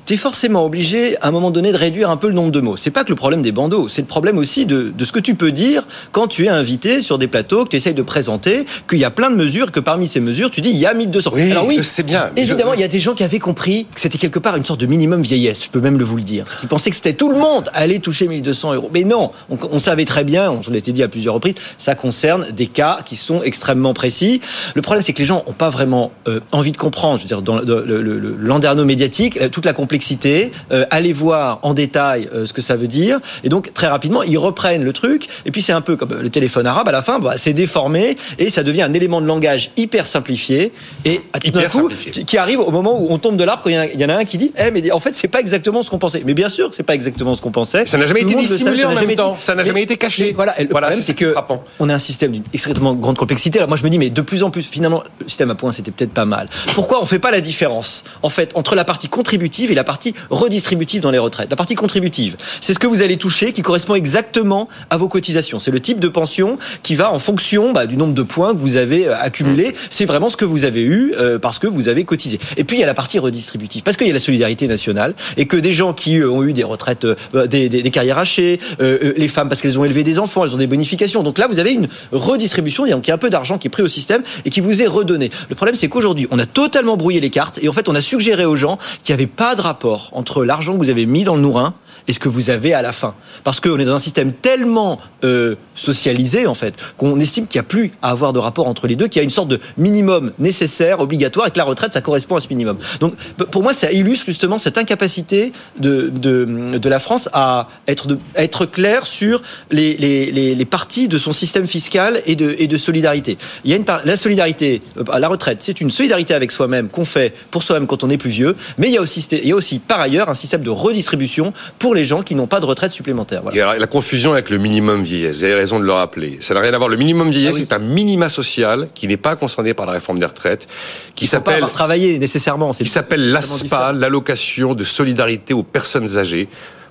Tu es forcément obligé, à un moment donné, de réduire un peu le nombre de mots. C'est pas que le problème des bandeaux, c'est le problème aussi de, de ce que tu peux dire quand tu es invité sur des plateaux, que tu essayes de présenter, qu'il y a plein de mesures, que parmi ces mesures, tu dis il y a 1200. Oui, Alors oui, je sais bien. Évidemment, il y a des gens qui avaient compris compris que c'était quelque part une sorte de minimum vieillesse, je peux même le vous le dire. Ils pensaient que c'était tout le monde allait toucher 1200 euros. Mais non, on, savait très bien, on été dit à plusieurs reprises, ça concerne des cas qui sont extrêmement précis. Le problème, c'est que les gens n'ont pas vraiment euh, envie de comprendre, je veux dire, dans le, landerneau médiatique, euh, toute la complexité, euh, aller voir en détail ce que ça veut dire, et donc très rapidement, ils reprennent le truc, et puis c'est un peu comme le téléphone arabe, à la fin, bah, c'est déformé, et ça devient un élément de langage hyper simplifié, et à tout d'un coup, qui, arrive au moment où on tombe de l'arbre, quand il y, en a un qui dit, eh, mais en fait, c'est pas exactement ce qu'on pensait. Mais bien sûr que c'est pas exactement ce qu'on pensait. Ça n'a jamais été dissimulé en même temps. Ça n'a jamais été caché. Voilà, le problème, c'est que on a un système d'une extrêmement grande complexité. Alors moi, je me dis, mais de plus en plus, finalement, le système à points, c'était peut-être pas mal. Pourquoi on fait pas la différence, en fait, entre la partie contributive et la partie redistributive dans les retraites? La partie contributive, c'est ce que vous allez toucher qui correspond exactement à vos cotisations. C'est le type de pension qui va en fonction bah, du nombre de points que vous avez euh, accumulés. Mmh. C'est vraiment ce que vous avez eu euh, parce que vous avez cotisé. Et puis il y a la partie redistributive parce qu'il y a la solidarité nationale et que des gens qui ont eu des retraites, euh, des, des, carrières hachées, les femmes parce qu'elles ont élevé des enfants, elles ont des bonifications. Donc là, vous avez une redistribution, il y a un peu d'argent qui est pris au système et qui vous est redonné. Le problème, c'est qu'aujourd'hui, on a totalement brouillé les cartes et en fait, on a suggéré aux gens qu'il n'y avait pas de rapport entre l'argent que vous avez mis dans le nourrin et ce que vous avez à la fin. Parce qu'on est dans un système tellement euh, socialisé, en fait, qu'on estime qu'il n'y a plus à avoir de rapport entre les deux, qu'il y a une sorte de minimum nécessaire, obligatoire, et que la retraite, ça correspond à ce minimum. Donc, pour moi, ça illustre justement cette incapacité de, de, la France à être, de, être clair sur les, les, les, parties de son système fiscal et de, et de solidarité. Il y a une la solidarité, euh, la retraite, c'est une solidarité avec soi-même qu'on fait pour soi-même quand on est plus vieux, mais il y a aussi, il y a aussi par ailleurs un système de redistribution les gens qui n'ont pas de retraite supplémentaire. La confusion avec le minimum vieillesse. Vous avez raison de le rappeler. Ça n'a rien à voir. Le minimum vieillesse, ah c'est un minima social qui n'est pas concerné par la réforme des retraites, qui s'appelle travailler nécessairement. Qui s'appelle l'ASPA, l'allocation de solidarité aux personnes âgées.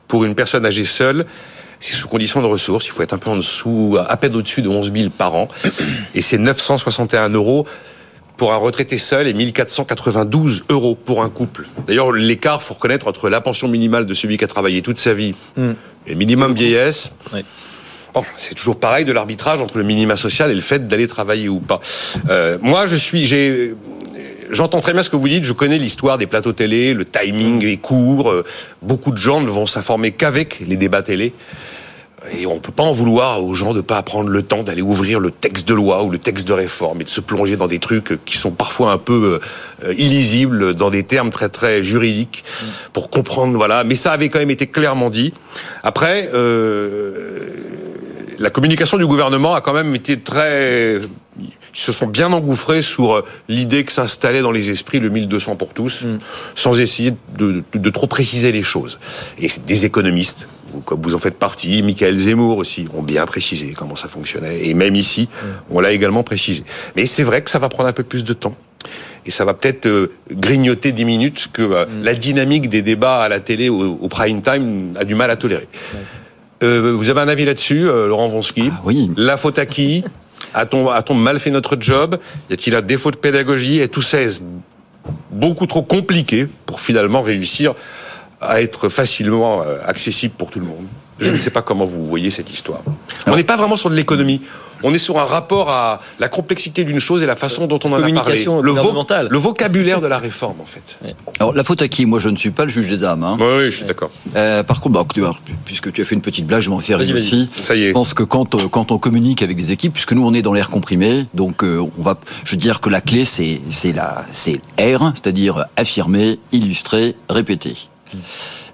Pour une personne âgée seule, c'est sous condition de ressources. Il faut être un peu en dessous, à peine au-dessus de 11 000 par an. Et c'est 961 euros pour un retraité seul et 1492 euros pour un couple. D'ailleurs, l'écart, faut reconnaître, entre la pension minimale de celui qui a travaillé toute sa vie hmm. et minimum vieillesse, bon, c'est toujours pareil de l'arbitrage entre le minima social et le fait d'aller travailler ou pas. Euh, moi, je suis, j'ai, J'entends très bien ce que vous dites, je connais l'histoire des plateaux télé, le timing est court, euh, beaucoup de gens ne vont s'informer qu'avec les débats télé. Et on peut pas en vouloir aux gens de pas prendre le temps d'aller ouvrir le texte de loi ou le texte de réforme et de se plonger dans des trucs qui sont parfois un peu euh, illisibles, dans des termes très très juridiques, pour comprendre. Voilà. Mais ça avait quand même été clairement dit. Après, euh, la communication du gouvernement a quand même été très ils se sont bien engouffrés sur euh, l'idée que s'installait dans les esprits le 1200 pour tous, mm. sans essayer de, de, trop préciser les choses. Et des économistes, comme vous en faites partie, Michael Zemmour aussi, ont bien précisé comment ça fonctionnait. Et même ici, on l'a également précisé. Mais c'est vrai que ça va prendre un peu plus de temps. Et ça va peut-être euh, grignoter des minutes que euh, mm. la dynamique des débats à la télé au, prime time a du mal à tolérer. Euh, vous avez un avis là-dessus, Laurent Vonsky ah Oui. La faute à qui A-t-on a mal fait notre job Y a-t-il un défaut de pédagogie Et tout ça est beaucoup trop compliqué pour finalement réussir à être facilement euh, accessible pour tout le monde. Je ne sais pas comment vous voyez cette histoire. On n'est pas vraiment sur de l'économie. On est sur un rapport à la complexité d'une chose et la façon dont on en a parlé. Le, le, vocabulaire de la réforme, en fait. Alors, la faute à qui? Moi, je ne suis pas le juge des âmes. Hein. Oui, je suis d'accord. Euh, par contre, bah, puisque tu as fait une petite blague, je m'en fais rire aussi. Ça y est. Je pense que quand, euh, quand on communique avec des équipes, puisque nous, on est dans l'air comprimé, donc on va, je veux dire que la clé, c'est R, c'est-à-dire affirmer, illustrer, répéter.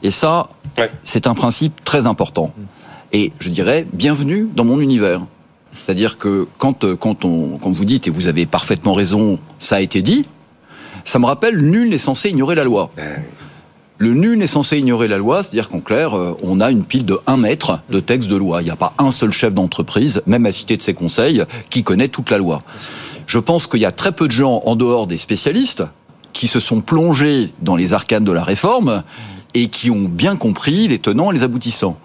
Et ça, c'est un principe très important. Et je dirais, bienvenue dans mon univers. C'est-à-dire que quand, euh, quand, on, quand vous dites, et vous avez parfaitement raison, ça a été dit, ça me rappelle, nul n'est censé ignorer la loi. Ben Le nul n'est censé ignorer la loi, c'est-à-dire qu'en clair, euh, on a une pile de 1 mètre de texte de loi. Il n'y a pas un seul chef d'entreprise, même à citer de ses conseils, qui connaît toute la loi. Je pense qu'il y a très peu de gens en dehors des spécialistes qui se sont plongés dans les arcanes de la réforme et qui ont bien compris les tenants et les aboutissants.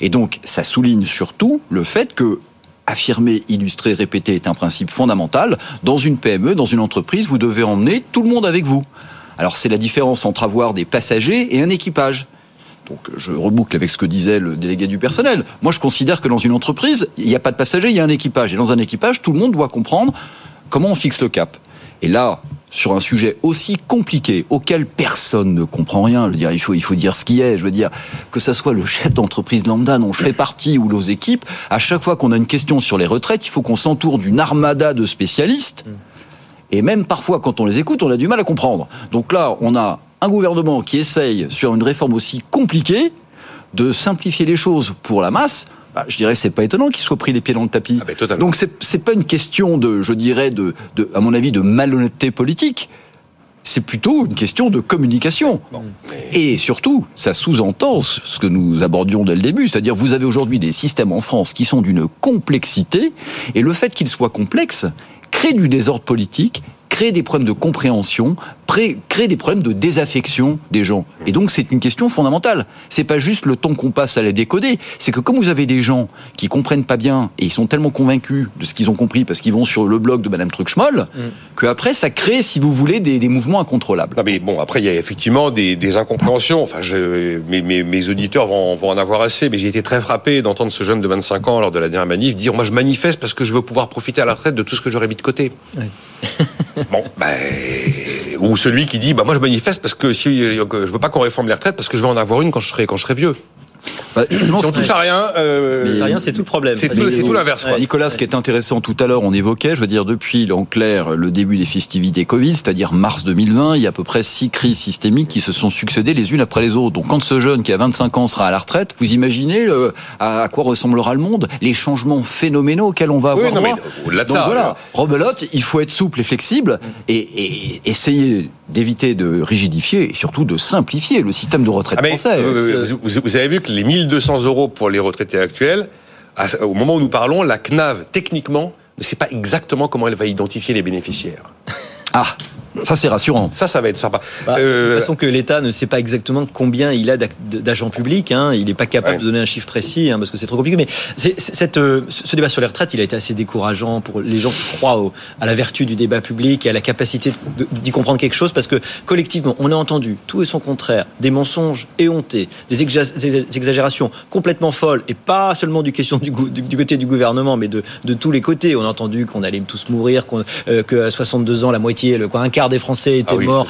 Et donc, ça souligne surtout le fait que affirmer, illustrer, répéter est un principe fondamental. Dans une PME, dans une entreprise, vous devez emmener tout le monde avec vous. Alors, c'est la différence entre avoir des passagers et un équipage. Donc, je reboucle avec ce que disait le délégué du personnel. Moi, je considère que dans une entreprise, il n'y a pas de passagers, il y a un équipage. Et dans un équipage, tout le monde doit comprendre comment on fixe le cap. Et là, sur un sujet aussi compliqué auquel personne ne comprend rien. Je veux dire, il faut, dire ce qui est. Je veux dire, que ce soit le chef d'entreprise lambda dont je fais partie ou nos équipes, à chaque fois qu'on a une question sur les retraites, il faut qu'on s'entoure d'une armada de spécialistes. Et même parfois, quand on les écoute, on a du mal à comprendre. Donc là, on a un gouvernement qui essaye, sur une réforme aussi compliquée, de simplifier les choses pour la masse bah, je dirais c'est pas étonnant qu'il soit pris les pieds dans le tapis. Ah ben, Donc c'est pas une question de, je dirais de, de, à mon avis, de malhonnêteté politique. C'est plutôt une question de communication. Et surtout, ça sous-entend ce que nous abordions dès le début, c'est-à-dire vous avez aujourd'hui des systèmes en France qui sont d'une complexité, et le fait qu'ils soient complexes crée du désordre politique crée des problèmes de compréhension, crée des problèmes de désaffection des gens. Et donc c'est une question fondamentale. C'est pas juste le temps qu'on passe à la décoder, c'est que comme vous avez des gens qui comprennent pas bien et ils sont tellement convaincus de ce qu'ils ont compris parce qu'ils vont sur le blog de Madame Trucschmoll, mm. que après ça crée, si vous voulez, des, mouvements incontrôlables. mais bon, après il y a effectivement des, incompréhensions. Enfin, je, mes, mes, auditeurs vont, vont en avoir assez, mais j'ai été très frappé d'entendre ce jeune de 25 ans lors de la dernière manif dire moi je manifeste parce que je veux pouvoir profiter à la retraite de tout ce que j'aurais mis de côté. bon, ben, ou celui qui dit bah moi je manifeste parce que si je veux pas qu'on réforme les retraites parce que je vais en avoir une quand je serai vieux. Bah, si on touche à rien, euh, rien, c'est tout le problème. C'est tout, l'inverse. Nicolas, ce qui est intéressant tout à l'heure, on évoquait, je veux dire, depuis en clair le début des festivités Covid, c'est-à-dire mars 2020, il y a à peu près six crises systémiques qui se sont succédées les unes après les autres. Donc, quand ce jeune qui a 25 ans sera à la retraite, vous imaginez à, quoi ressemblera le monde, les changements phénoménaux auxquels on va avoir oui, Au-delà de ça, voilà, euh, Rebelote, il faut être souple et flexible et, et essayer d'éviter de rigidifier et surtout de simplifier le système de retraite ah, français. vous, avez vu que les 1200 euros pour les retraités actuels, au moment où nous parlons, la CNAV, techniquement, ne sait pas exactement comment elle va identifier les bénéficiaires. Ah ça, c'est rassurant. Ça, ça va être sympa. Bah, euh, De toute façon, que l'État ne sait pas exactement combien il a d'agents publics. Hein. Il n'est pas capable de donner un chiffre précis hein, parce que c'est trop compliqué. Mais cette, euh, ce débat sur les retraites, il a été assez décourageant pour les gens qui croient à la vertu du débat public et à la capacité d'y comprendre quelque chose parce que collectivement, on a entendu tout et son contraire, des mensonges éhontés, des, exagérations complètement folles et pas seulement du question du, du, côté du gouvernement, mais de, de, tous les côtés. On a entendu qu'on allait tous mourir, qu'à euh, que 62 ans, la moitié, le, quoi, un quart des Français étaient ah morts,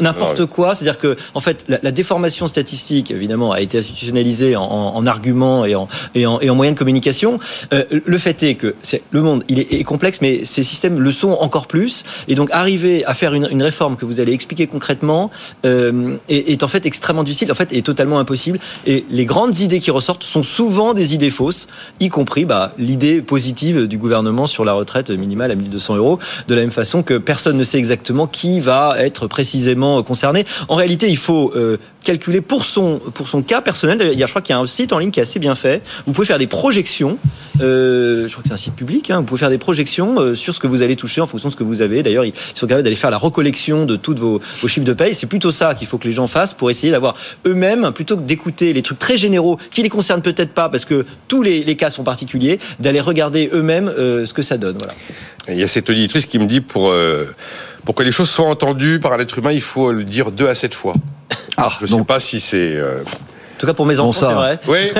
n'importe ah quoi. C'est-à-dire que, en fait, la, déformation statistique, évidemment, a été institutionnalisée en, en, argument et en, et en, et en moyens de communication. Euh, le fait est que le monde, il est, complexe, mais ces systèmes le sont encore plus. Et donc, arriver à faire une, une réforme que vous allez expliquer concrètement euh, est, est, en fait extrêmement difficile, en fait, est totalement impossible. Et les grandes idées qui ressortent sont souvent des idées fausses, y compris bah, l'idée positive du gouvernement sur la retraite minimale à 1200 euros, de la même façon que personne ne sait exactement qui va être précisément concerné. En réalité, il faut euh, calculer pour son, pour son cas personnel. Il je crois qu'il y a un site en ligne qui est assez bien fait. Vous pouvez faire des projections. Euh, je crois que c'est un site public. Hein. vous pouvez faire des projections euh, sur ce que vous allez toucher en fonction de ce que vous avez. D'ailleurs, ils sont capables d'aller faire la recollection de tous vos, vos chiffres de paye. C'est plutôt ça qu'il faut que les gens fassent pour essayer d'avoir eux-mêmes, plutôt que d'écouter les trucs très généraux qui les concernent peut-être pas parce que tous les, cas sont particuliers, d'aller regarder eux-mêmes ce que ça donne. Il y a cette auditrice qui me dit pour pour que les choses soient entendues par un être humain, il faut le dire deux à sept fois. Ah, je ne sais pas si c'est. Euh, en tout cas, pour mes enfants, c'est vrai. Oui,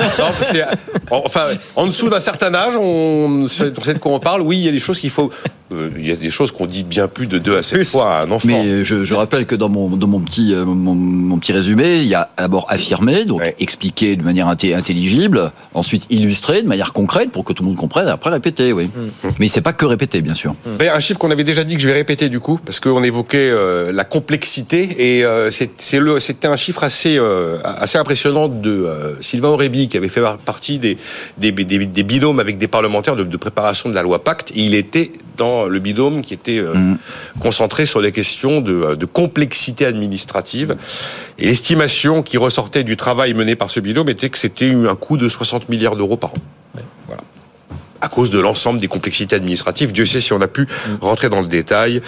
enfin, en dessous d'un certain âge, on, sait de quoi on parle. Oui, il y a des choses qu'il faut. Euh, il y a des choses qu'on dit bien plus de deux à sept fois à un enfant. Mais je, je rappelle que dans mon, dans mon petit, euh, mon, petit résumé, il y a d'abord affirmé, donc expliquer de manière intelligible, ensuite illustrer de manière concrète pour que tout le monde comprenne, et après répéter, oui. Mm. Mais c'est pas que répéter, bien sûr. Mm. un chiffre qu'on avait déjà dit que je vais répéter du coup, parce qu'on évoquait euh, la complexité, et c'était un chiffre assez, assez impressionnant de euh, Sylvain Aurébi, qui avait fait partie des, des, binômes avec des parlementaires de, préparation de la loi Pacte. Et il était dans le binôme qui était euh, mm. concentré sur les questions de, de complexité administrative. Et l'estimation qui ressortait du travail mené par ce binôme était que c'était un coût de 60 milliards d'euros par an à cause de l'ensemble des complexités administratives. Dieu sait si on a pu mm. rentrer dans le détail.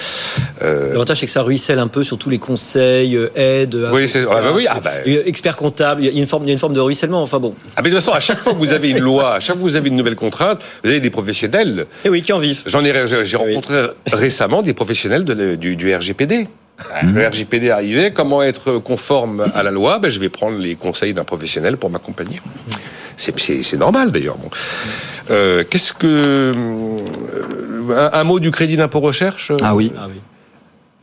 Euh... L'avantage, c'est que ça ruisselle un peu sur tous les conseils, euh, aides, oui, c'est, ah bah oui, ah bah... experts comptables. Il y, a une forme, il y a une forme de ruissellement. Enfin bon. Ah, mais de toute façon, à chaque fois que vous avez une loi, à chaque fois que vous avez une nouvelle contrainte, vous avez des professionnels. Et eh oui, qui en vivent. J'en ai, j'ai rencontré récemment des professionnels de, du, du RGPD. Mm. Le RGPD est arrivé, comment être conforme à la loi? Ben, Je vais prendre les conseils d'un professionnel pour m'accompagner. C'est normal d'ailleurs. Bon. Euh, Qu'est-ce que. Euh, un, mot du crédit d'impôt recherche Ah oui. Ah oui.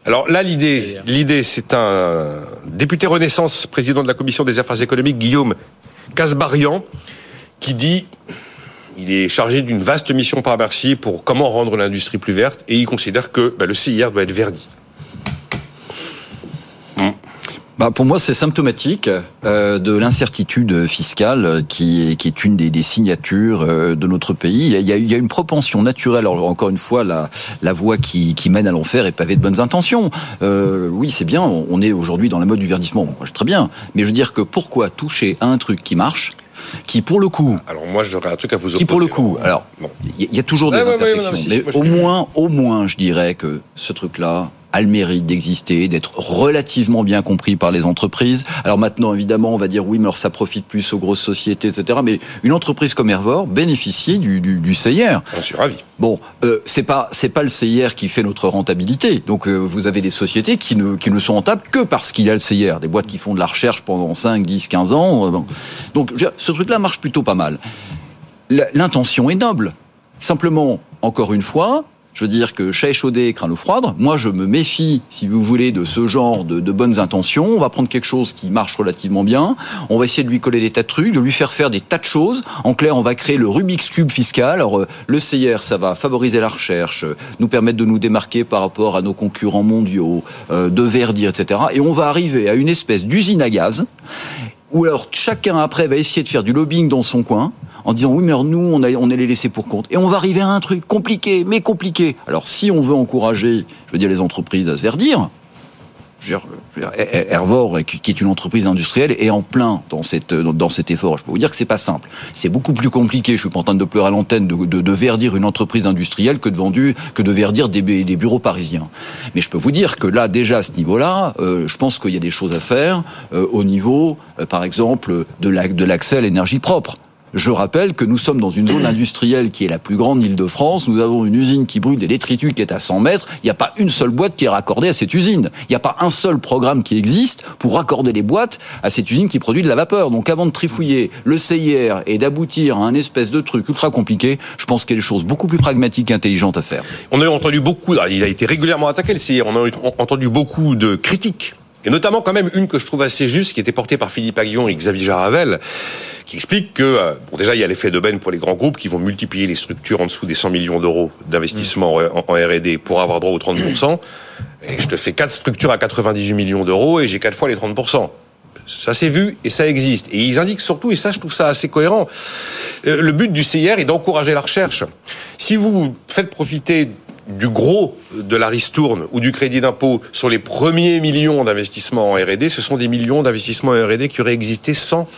Alors là, l'idée, l'idée, c'est un député Renaissance, président de la commission des affaires économiques, Guillaume Casbarian, qui dit il est chargé d'une vaste mission par Bercy pour comment rendre l'industrie plus verte et il considère que bah, le CIR doit être verdi. Bah pour moi, c'est symptomatique euh, de l'incertitude fiscale qui est, qui est une des, des signatures euh, de notre pays. Il y, a, il y, a, une propension naturelle. Alors encore une fois, la, la voie qui, qui mène à l'enfer est pavée de bonnes intentions. Euh, oui, c'est bien. On est aujourd'hui dans la mode du verdissement. Bon, très bien. Mais je veux dire que pourquoi toucher à un truc qui marche qui pour le coup. Alors moi j'aurais un truc à vous opposer. Qui pour le coup. Alors il y, a toujours des ouais, imperfections, ouais, ouais, non, mais, mais au moins, au moins, je dirais que ce truc-là, a le mérite d'exister, d'être relativement bien compris par les entreprises. Alors maintenant, évidemment, on va dire oui, mais alors ça profite plus aux grosses sociétés, etc. Mais une entreprise comme Hervor bénéficie du, du, du CIR. J'en suis ravi. Bon, euh, c'est pas c'est pas le CIR qui fait notre rentabilité. Donc euh, vous avez des sociétés qui ne qui ne sont rentables que parce qu'il y a le CIR, des boîtes qui font de la recherche pendant 5, 10, 15 ans. Euh, Donc ce truc-là marche plutôt pas mal. L'intention est noble. Simplement, encore une fois, je veux dire que chat échaudé craint l'eau froide. Moi, je me méfie, si vous voulez, de ce genre de, bonnes intentions. On va prendre quelque chose qui marche relativement bien. On va essayer de lui coller des tas de trucs, de lui faire faire des tas de choses. En clair, on va créer le Rubik's Cube fiscal. Alors, euh, le CIR, ça va favoriser la recherche, nous permettre de nous démarquer par rapport à nos concurrents mondiaux, euh, de verdir, etc. Et on va arriver à une espèce d'usine à gaz où alors chacun après va essayer de faire du lobbying dans son coin en disant oui mais nous on, a, on est les laissés pour compte et on va arriver à un truc compliqué mais compliqué. Alors si on veut encourager, je veux dire les entreprises à se verdir, je veux dire, Hervor, qui est une entreprise industrielle, est en plein dans, cette, dans cet effort. Je peux vous dire que c'est pas simple. C'est beaucoup plus compliqué, je suis pas en train de pleurer à l'antenne, de, de, de, verdir une entreprise industrielle que de, vendu, que de verdir des, des, bureaux parisiens. Mais je peux vous dire que là, déjà à ce niveau-là, euh, je pense qu'il y a des choses à faire euh, au niveau, euh, par exemple, de l'accès la, à l'énergie propre. Je rappelle que nous sommes dans une zone industrielle qui est la plus grande d'Île-de-France. Nous avons une usine qui brûle des détritus qui est à 100 mètres. Il n'y a pas une seule boîte qui est raccordée à cette usine. Il n'y a pas un seul programme qui existe pour raccorder les boîtes à cette usine qui produit de la vapeur. Donc avant de trifouiller le CIR et d'aboutir à un espèce de truc ultra compliqué, je pense qu'il y a des choses beaucoup plus pragmatiques et intelligentes à faire. On a entendu beaucoup, il a été régulièrement attaqué le CIR, on a entendu beaucoup de critiques et notamment quand même une que je trouve assez juste, qui était portée par Philippe Aguillon et Xavier Jaravel, qui explique que, bon, déjà, il y a l'effet d'aubaine pour les grands groupes qui vont multiplier les structures en dessous des 100 millions d'euros d'investissement mmh. en, R&D pour avoir droit aux 30%. Et je te fais quatre structures à 98 millions d'euros et j'ai quatre fois les 30%. Ça s'est vu et ça existe. Et ils indiquent surtout, et ça je trouve ça assez cohérent, euh, le but du CIR est d'encourager la recherche. Si vous faites profiter du gros de la ristourne ou du crédit d'impôt sur les premiers millions d'investissements en R&D, ce sont des millions d'investissements en R&D qui auraient existé sans,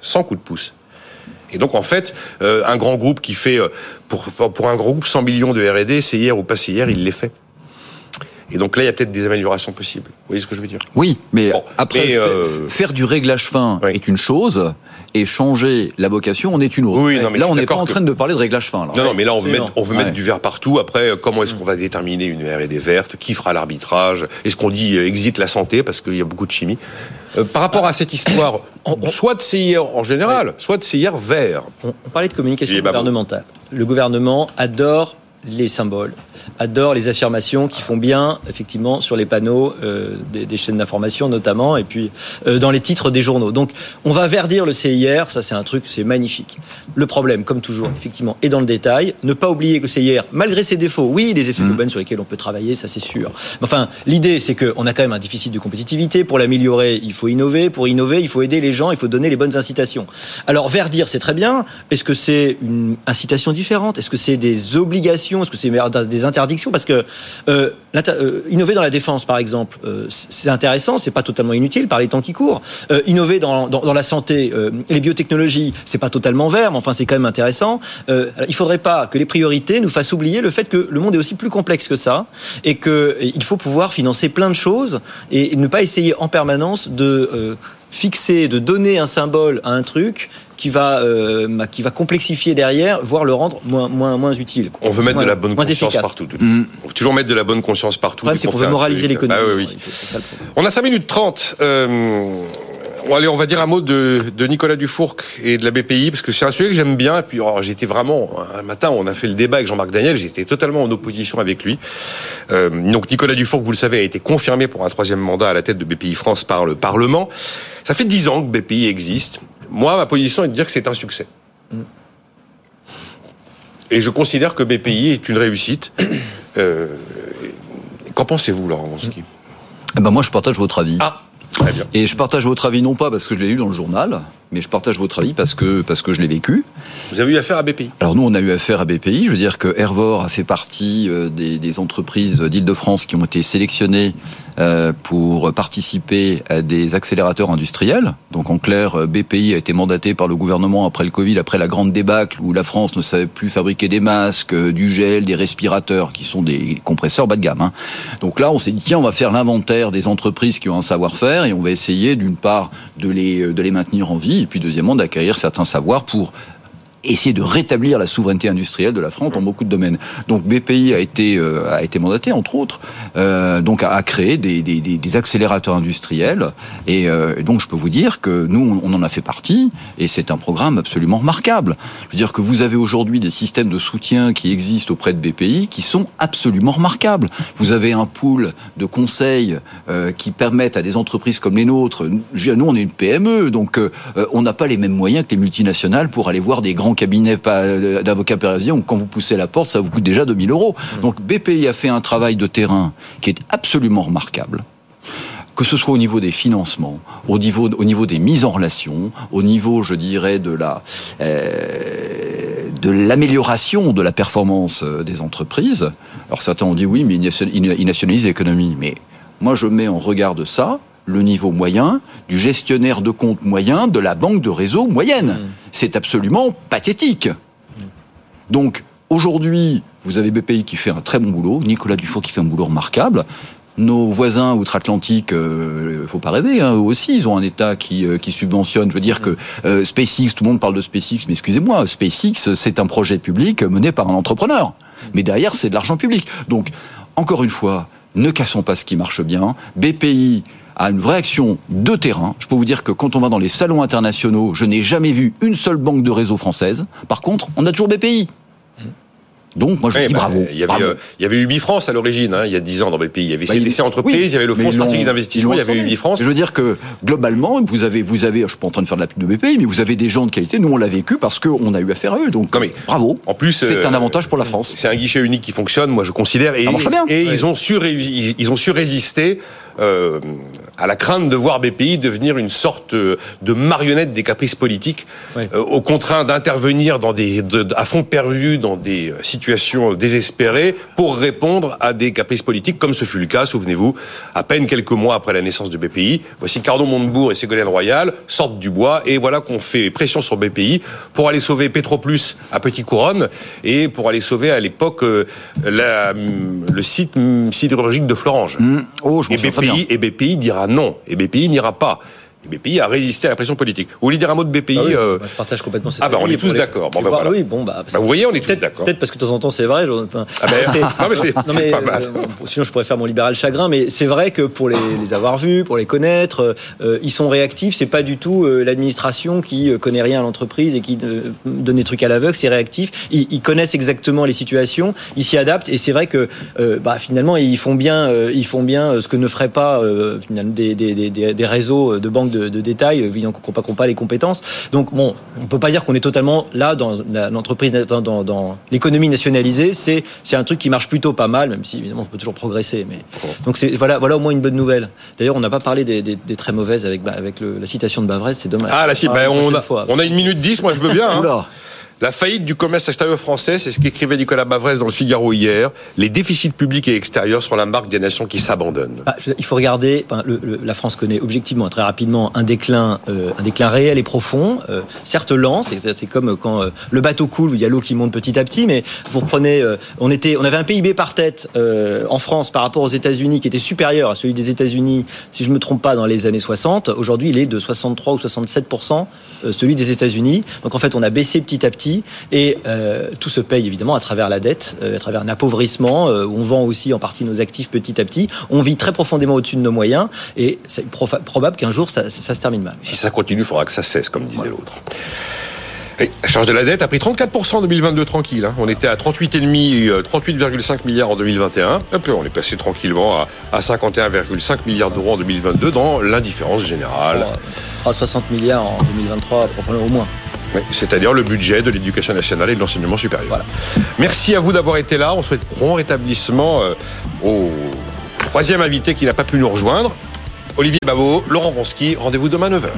sans coup de pouce. Et donc en fait, euh, un grand groupe qui fait, euh, pour, pour un grand groupe 100 millions de R&D, c'est hier ou pas c'est hier, il les fait. Et donc là, il y a peut-être des améliorations possibles. Vous voyez ce que je veux dire? Oui, mais bon, après, mais euh... faire du réglage fin oui. est une chose, et changer la vocation en est une autre. Oui, non, mais là, on n'est pas que... en train de parler de réglage fin. Là. Non, non, mais là, on veut mettre, on veut ouais. mettre du vert partout. Après, comment est-ce qu'on va déterminer une R&D verte Qui fera l'arbitrage? Est-ce qu'on dit euh, exit la santé? Parce qu'il y a beaucoup de chimie euh, Par rapport à cette histoire, (coughs) soit de CIR en général, ouais. soit de CIR vert. On, on parlait de communication gouvernementale. Le gouvernement adore les symboles, adore les affirmations qui font bien, effectivement, sur les panneaux euh, des, des, chaînes d'information notamment, et puis euh, dans les titres des journaux. Donc, on va verdir le CIR, ça c'est un truc, c'est magnifique. Le problème, comme toujours, effectivement, est dans le détail. Ne pas oublier que le CIR, malgré ses défauts, oui, des effets d'aubaine mmh. sur lesquels on peut travailler, ça c'est sûr. Enfin, l'idée, c'est qu'on a quand même un déficit de compétitivité. Pour l'améliorer, il faut innover. Pour innover, il faut aider les gens, il faut donner les bonnes incitations. Alors, verdir, c'est très bien. Est-ce que c'est une incitation différente? Est-ce que c'est des obligations est-ce que c'est des interdictions Parce que euh, euh, innover dans la défense, par exemple, euh, c'est intéressant, c'est pas totalement inutile par les temps qui courent. Innover dans, dans, la santé, les biotechnologies, c'est pas totalement vert, mais enfin c'est quand même intéressant. il faudrait pas que les priorités nous fassent oublier le fait que le monde est aussi plus complexe que ça et qu'il faut pouvoir financer plein de choses et ne pas essayer en permanence de fixer, de donner un symbole à un truc qui va, euh, qui va complexifier derrière, voire le rendre moins, moins, moins utile. On veut mettre moins, de la bonne conscience efficace. partout. Mmh. On veut toujours mettre de la bonne conscience partout. Le problème, c'est qu'on veut moraliser l'économie. Ah, oui, oui. On a 5 minutes 30. Euh, Bon, allez, on va dire un mot de, de, Nicolas Dufourc et de la BPI, parce que c'est un sujet que j'aime bien. Et puis, oh, j'étais vraiment, un matin, on a fait le débat avec Jean-Marc Daniel, j'étais totalement en opposition avec lui. Euh, donc, Nicolas Dufourc, vous le savez, a été confirmé pour un troisième mandat à la tête de BPI France par le Parlement. Ça fait dix ans que BPI existe. Moi, ma position est de dire que c'est un succès. Et je considère que BPI est une réussite. Euh, Qu'en pensez-vous, Laurent Wonski eh ben Moi, je partage votre avis. Ah, Et je partage votre avis non pas parce que je l'ai lu dans le journal, mais je partage votre avis parce que, parce que je l'ai vécu. Vous avez eu affaire à BPI Alors nous, on a eu affaire à BPI. Je veux dire que Hervor a fait partie euh, des, des entreprises d'Île-de-France qui ont été sélectionnées euh, pour participer à des accélérateurs industriels. Donc en clair, BPI a été mandaté par le gouvernement après le Covid, après la grande débâcle où la France ne savait plus fabriquer des masques, du gel, des respirateurs, qui sont des compresseurs bas de gamme. Hein. Donc là, on s'est dit, tiens, on va faire l'inventaire des entreprises qui ont un savoir-faire et on va essayer d'une part de les, de les maintenir en vie et puis deuxièmement d'acquérir certains savoirs pour essayer de rétablir la souveraineté industrielle de la France dans beaucoup de domaines. Donc BPI a été euh, a été mandaté entre autres euh, donc à, créer des, des, des, accélérateurs industriels et euh, donc je peux vous dire que nous on en a fait partie et c'est un programme absolument remarquable. Je veux dire que vous avez aujourd'hui des systèmes de soutien qui existent auprès de BPI qui sont absolument remarquables. Vous avez un pool de conseils qui permettent à des entreprises comme les nôtres. Nous on est une PME donc on n'a pas les mêmes moyens que les multinationales pour aller voir des grands cabinet d'avocats parisiens quand vous poussez la porte, ça vous coûte déjà 2000 euros. Mmh. Donc BPI a fait un travail de terrain qui est absolument remarquable que ce soit au niveau des financements, au niveau, au niveau des mises en relation, au niveau, je dirais, de la euh, de l'amélioration de la performance euh, des entreprises. Alors certains ont dit oui, mais ils nationalisent l'économie. Mais moi, je mets en regard de ça le niveau moyen du gestionnaire de compte moyen de la banque de réseau moyenne. Mmh. C'est absolument pathétique. Donc aujourd'hui, vous avez BPI qui fait un très bon boulot, Nicolas Dufour qui fait un boulot remarquable. Nos voisins outre-Atlantique, euh, faut pas rêver, hein, eux aussi, ils ont un État qui, euh, qui subventionne. Je veux dire que euh, SpaceX, tout le monde parle de SpaceX, mais excusez-moi, SpaceX, c'est un projet public mené par un entrepreneur. Mais derrière, c'est de l'argent public. Donc, encore une fois, ne cassons pas ce qui marche bien. BPI à une vraie action de terrain. Je peux vous dire que quand on va dans les salons internationaux, je n'ai jamais vu une seule banque de réseau française. Par contre, on a toujours BPI. Donc, moi, je dis bah, bravo. Il y, avait, euh, il y avait Ubi France à l'origine, hein, il y a 10 ans dans BPI. Il y avait CDC bah, Entreprises, il y avait le Fonds stratégique d'investissement, il y avait Ubi France. Je veux dire que, globalement, vous avez, vous avez, je suis pas en train de faire de la pub de BPI, mais vous avez des gens de qualité. Nous, on l'a vécu parce qu'on a eu affaire à eux. Donc, bravo. En plus, c'est un euh, avantage pour la France. C'est un guichet unique qui fonctionne, moi, je considère. Et, et ils, ont su, ils ont su résister euh, à la crainte de voir BPI devenir une sorte de marionnette des caprices politiques, oui. euh, au contraint d'intervenir dans des, de, à fond perdu dans des situations désespérées pour répondre à des caprices politiques, comme ce fut le cas, souvenez-vous, à peine quelques mois après la naissance de BPI. Voici Cardon Montebourg et Ségolène Royal sortent du bois et voilà qu'on fait pression sur BPI pour aller sauver Petroplus à Petit Couronne et pour aller sauver à l'époque euh, le site sidérurgique de Florange. Mmh. Oh, je et BPI et BPI dira non. Et BPI n'ira pas. BPI a résisté à la pression politique. Vous voulez dire un mot de BPI ah euh... bah, Je partage complètement cette Ah bah on est tous d'accord. Bon, bah, voilà. Oui, bon bah, bah, vous voyez, on est tous d'accord. Peut-être parce que de temps en temps c'est vrai. Je... Enfin, ah ben, (laughs) non mais c'est pas mal. Euh, sinon je pourrais faire mon libéral chagrin, mais c'est vrai que pour les, les, avoir vus, pour les connaître, euh, ils sont réactifs. C'est pas du tout l'administration qui connaît rien à l'entreprise et qui donne des trucs à l'aveugle. C'est réactif. Ils, ils, connaissent exactement les situations, ils s'y adaptent et c'est vrai que finalement ils font bien, ils font bien ce que ne ferait pas des, des, des, des, réseaux de banques de, de détail évidemment qu'on pas, pas les compétences. Donc bon, on peut pas dire qu'on est totalement là dans l'entreprise, dans, dans, dans l'économie nationalisée. C'est un truc qui marche plutôt pas mal, même si évidemment on peut toujours progresser. Mais donc c'est voilà voilà au moins une bonne nouvelle. D'ailleurs, on n'a pas parlé des, des, des, très mauvaises avec avec le, la citation de Bavrez, c'est dommage. Ah la ah, ben, on, a, on a une minute dix, moi je veux bien. Hein. La faillite du commerce extérieur français, c'est ce qu'écrivait Nicolas Bavrez dans le Figaro hier. Les déficits publics et extérieurs sont la marque des nations qui s'abandonnent. Ah, il faut regarder. La France connaît objectivement très rapidement un déclin, euh, réel et profond. Euh, certes lent, c'est comme quand euh, le bateau coule où il y a l'eau qui monte petit à petit. Mais vous reprenez, on avait un PIB par tête en France par rapport aux États-Unis qui était supérieur à celui des États-Unis, si je me trompe pas, dans les années 60. Aujourd'hui, il est de 63 ou 67% celui des États-Unis. Donc en fait, on a baissé petit à petit petit et tout se paye évidemment à travers la dette, à travers un appauvrissement. on vend aussi en partie nos actifs petit à petit. On vit très profondément au-dessus de nos moyens et c'est probable qu'un jour ça, ça, se termine mal. Si ça continue, il faudra que ça cesse, comme disait l'autre. La charge de la dette a pris 34% en 2022 tranquille. Hein. On était à 38,5 38,5 milliards en 2021. on est passé tranquillement à, 51,5 milliards d'euros en 2022 dans l'indifférence générale. On fera 60 milliards en 2023 au moins. C'est-à-dire le budget de l'éducation nationale et de l'enseignement supérieur. Merci à vous d'avoir été là. On souhaite prompt rétablissement euh, au troisième invité qui n'a pas pu nous rejoindre. Olivier Babot, Laurent Ronski, rendez-vous demain à 9h.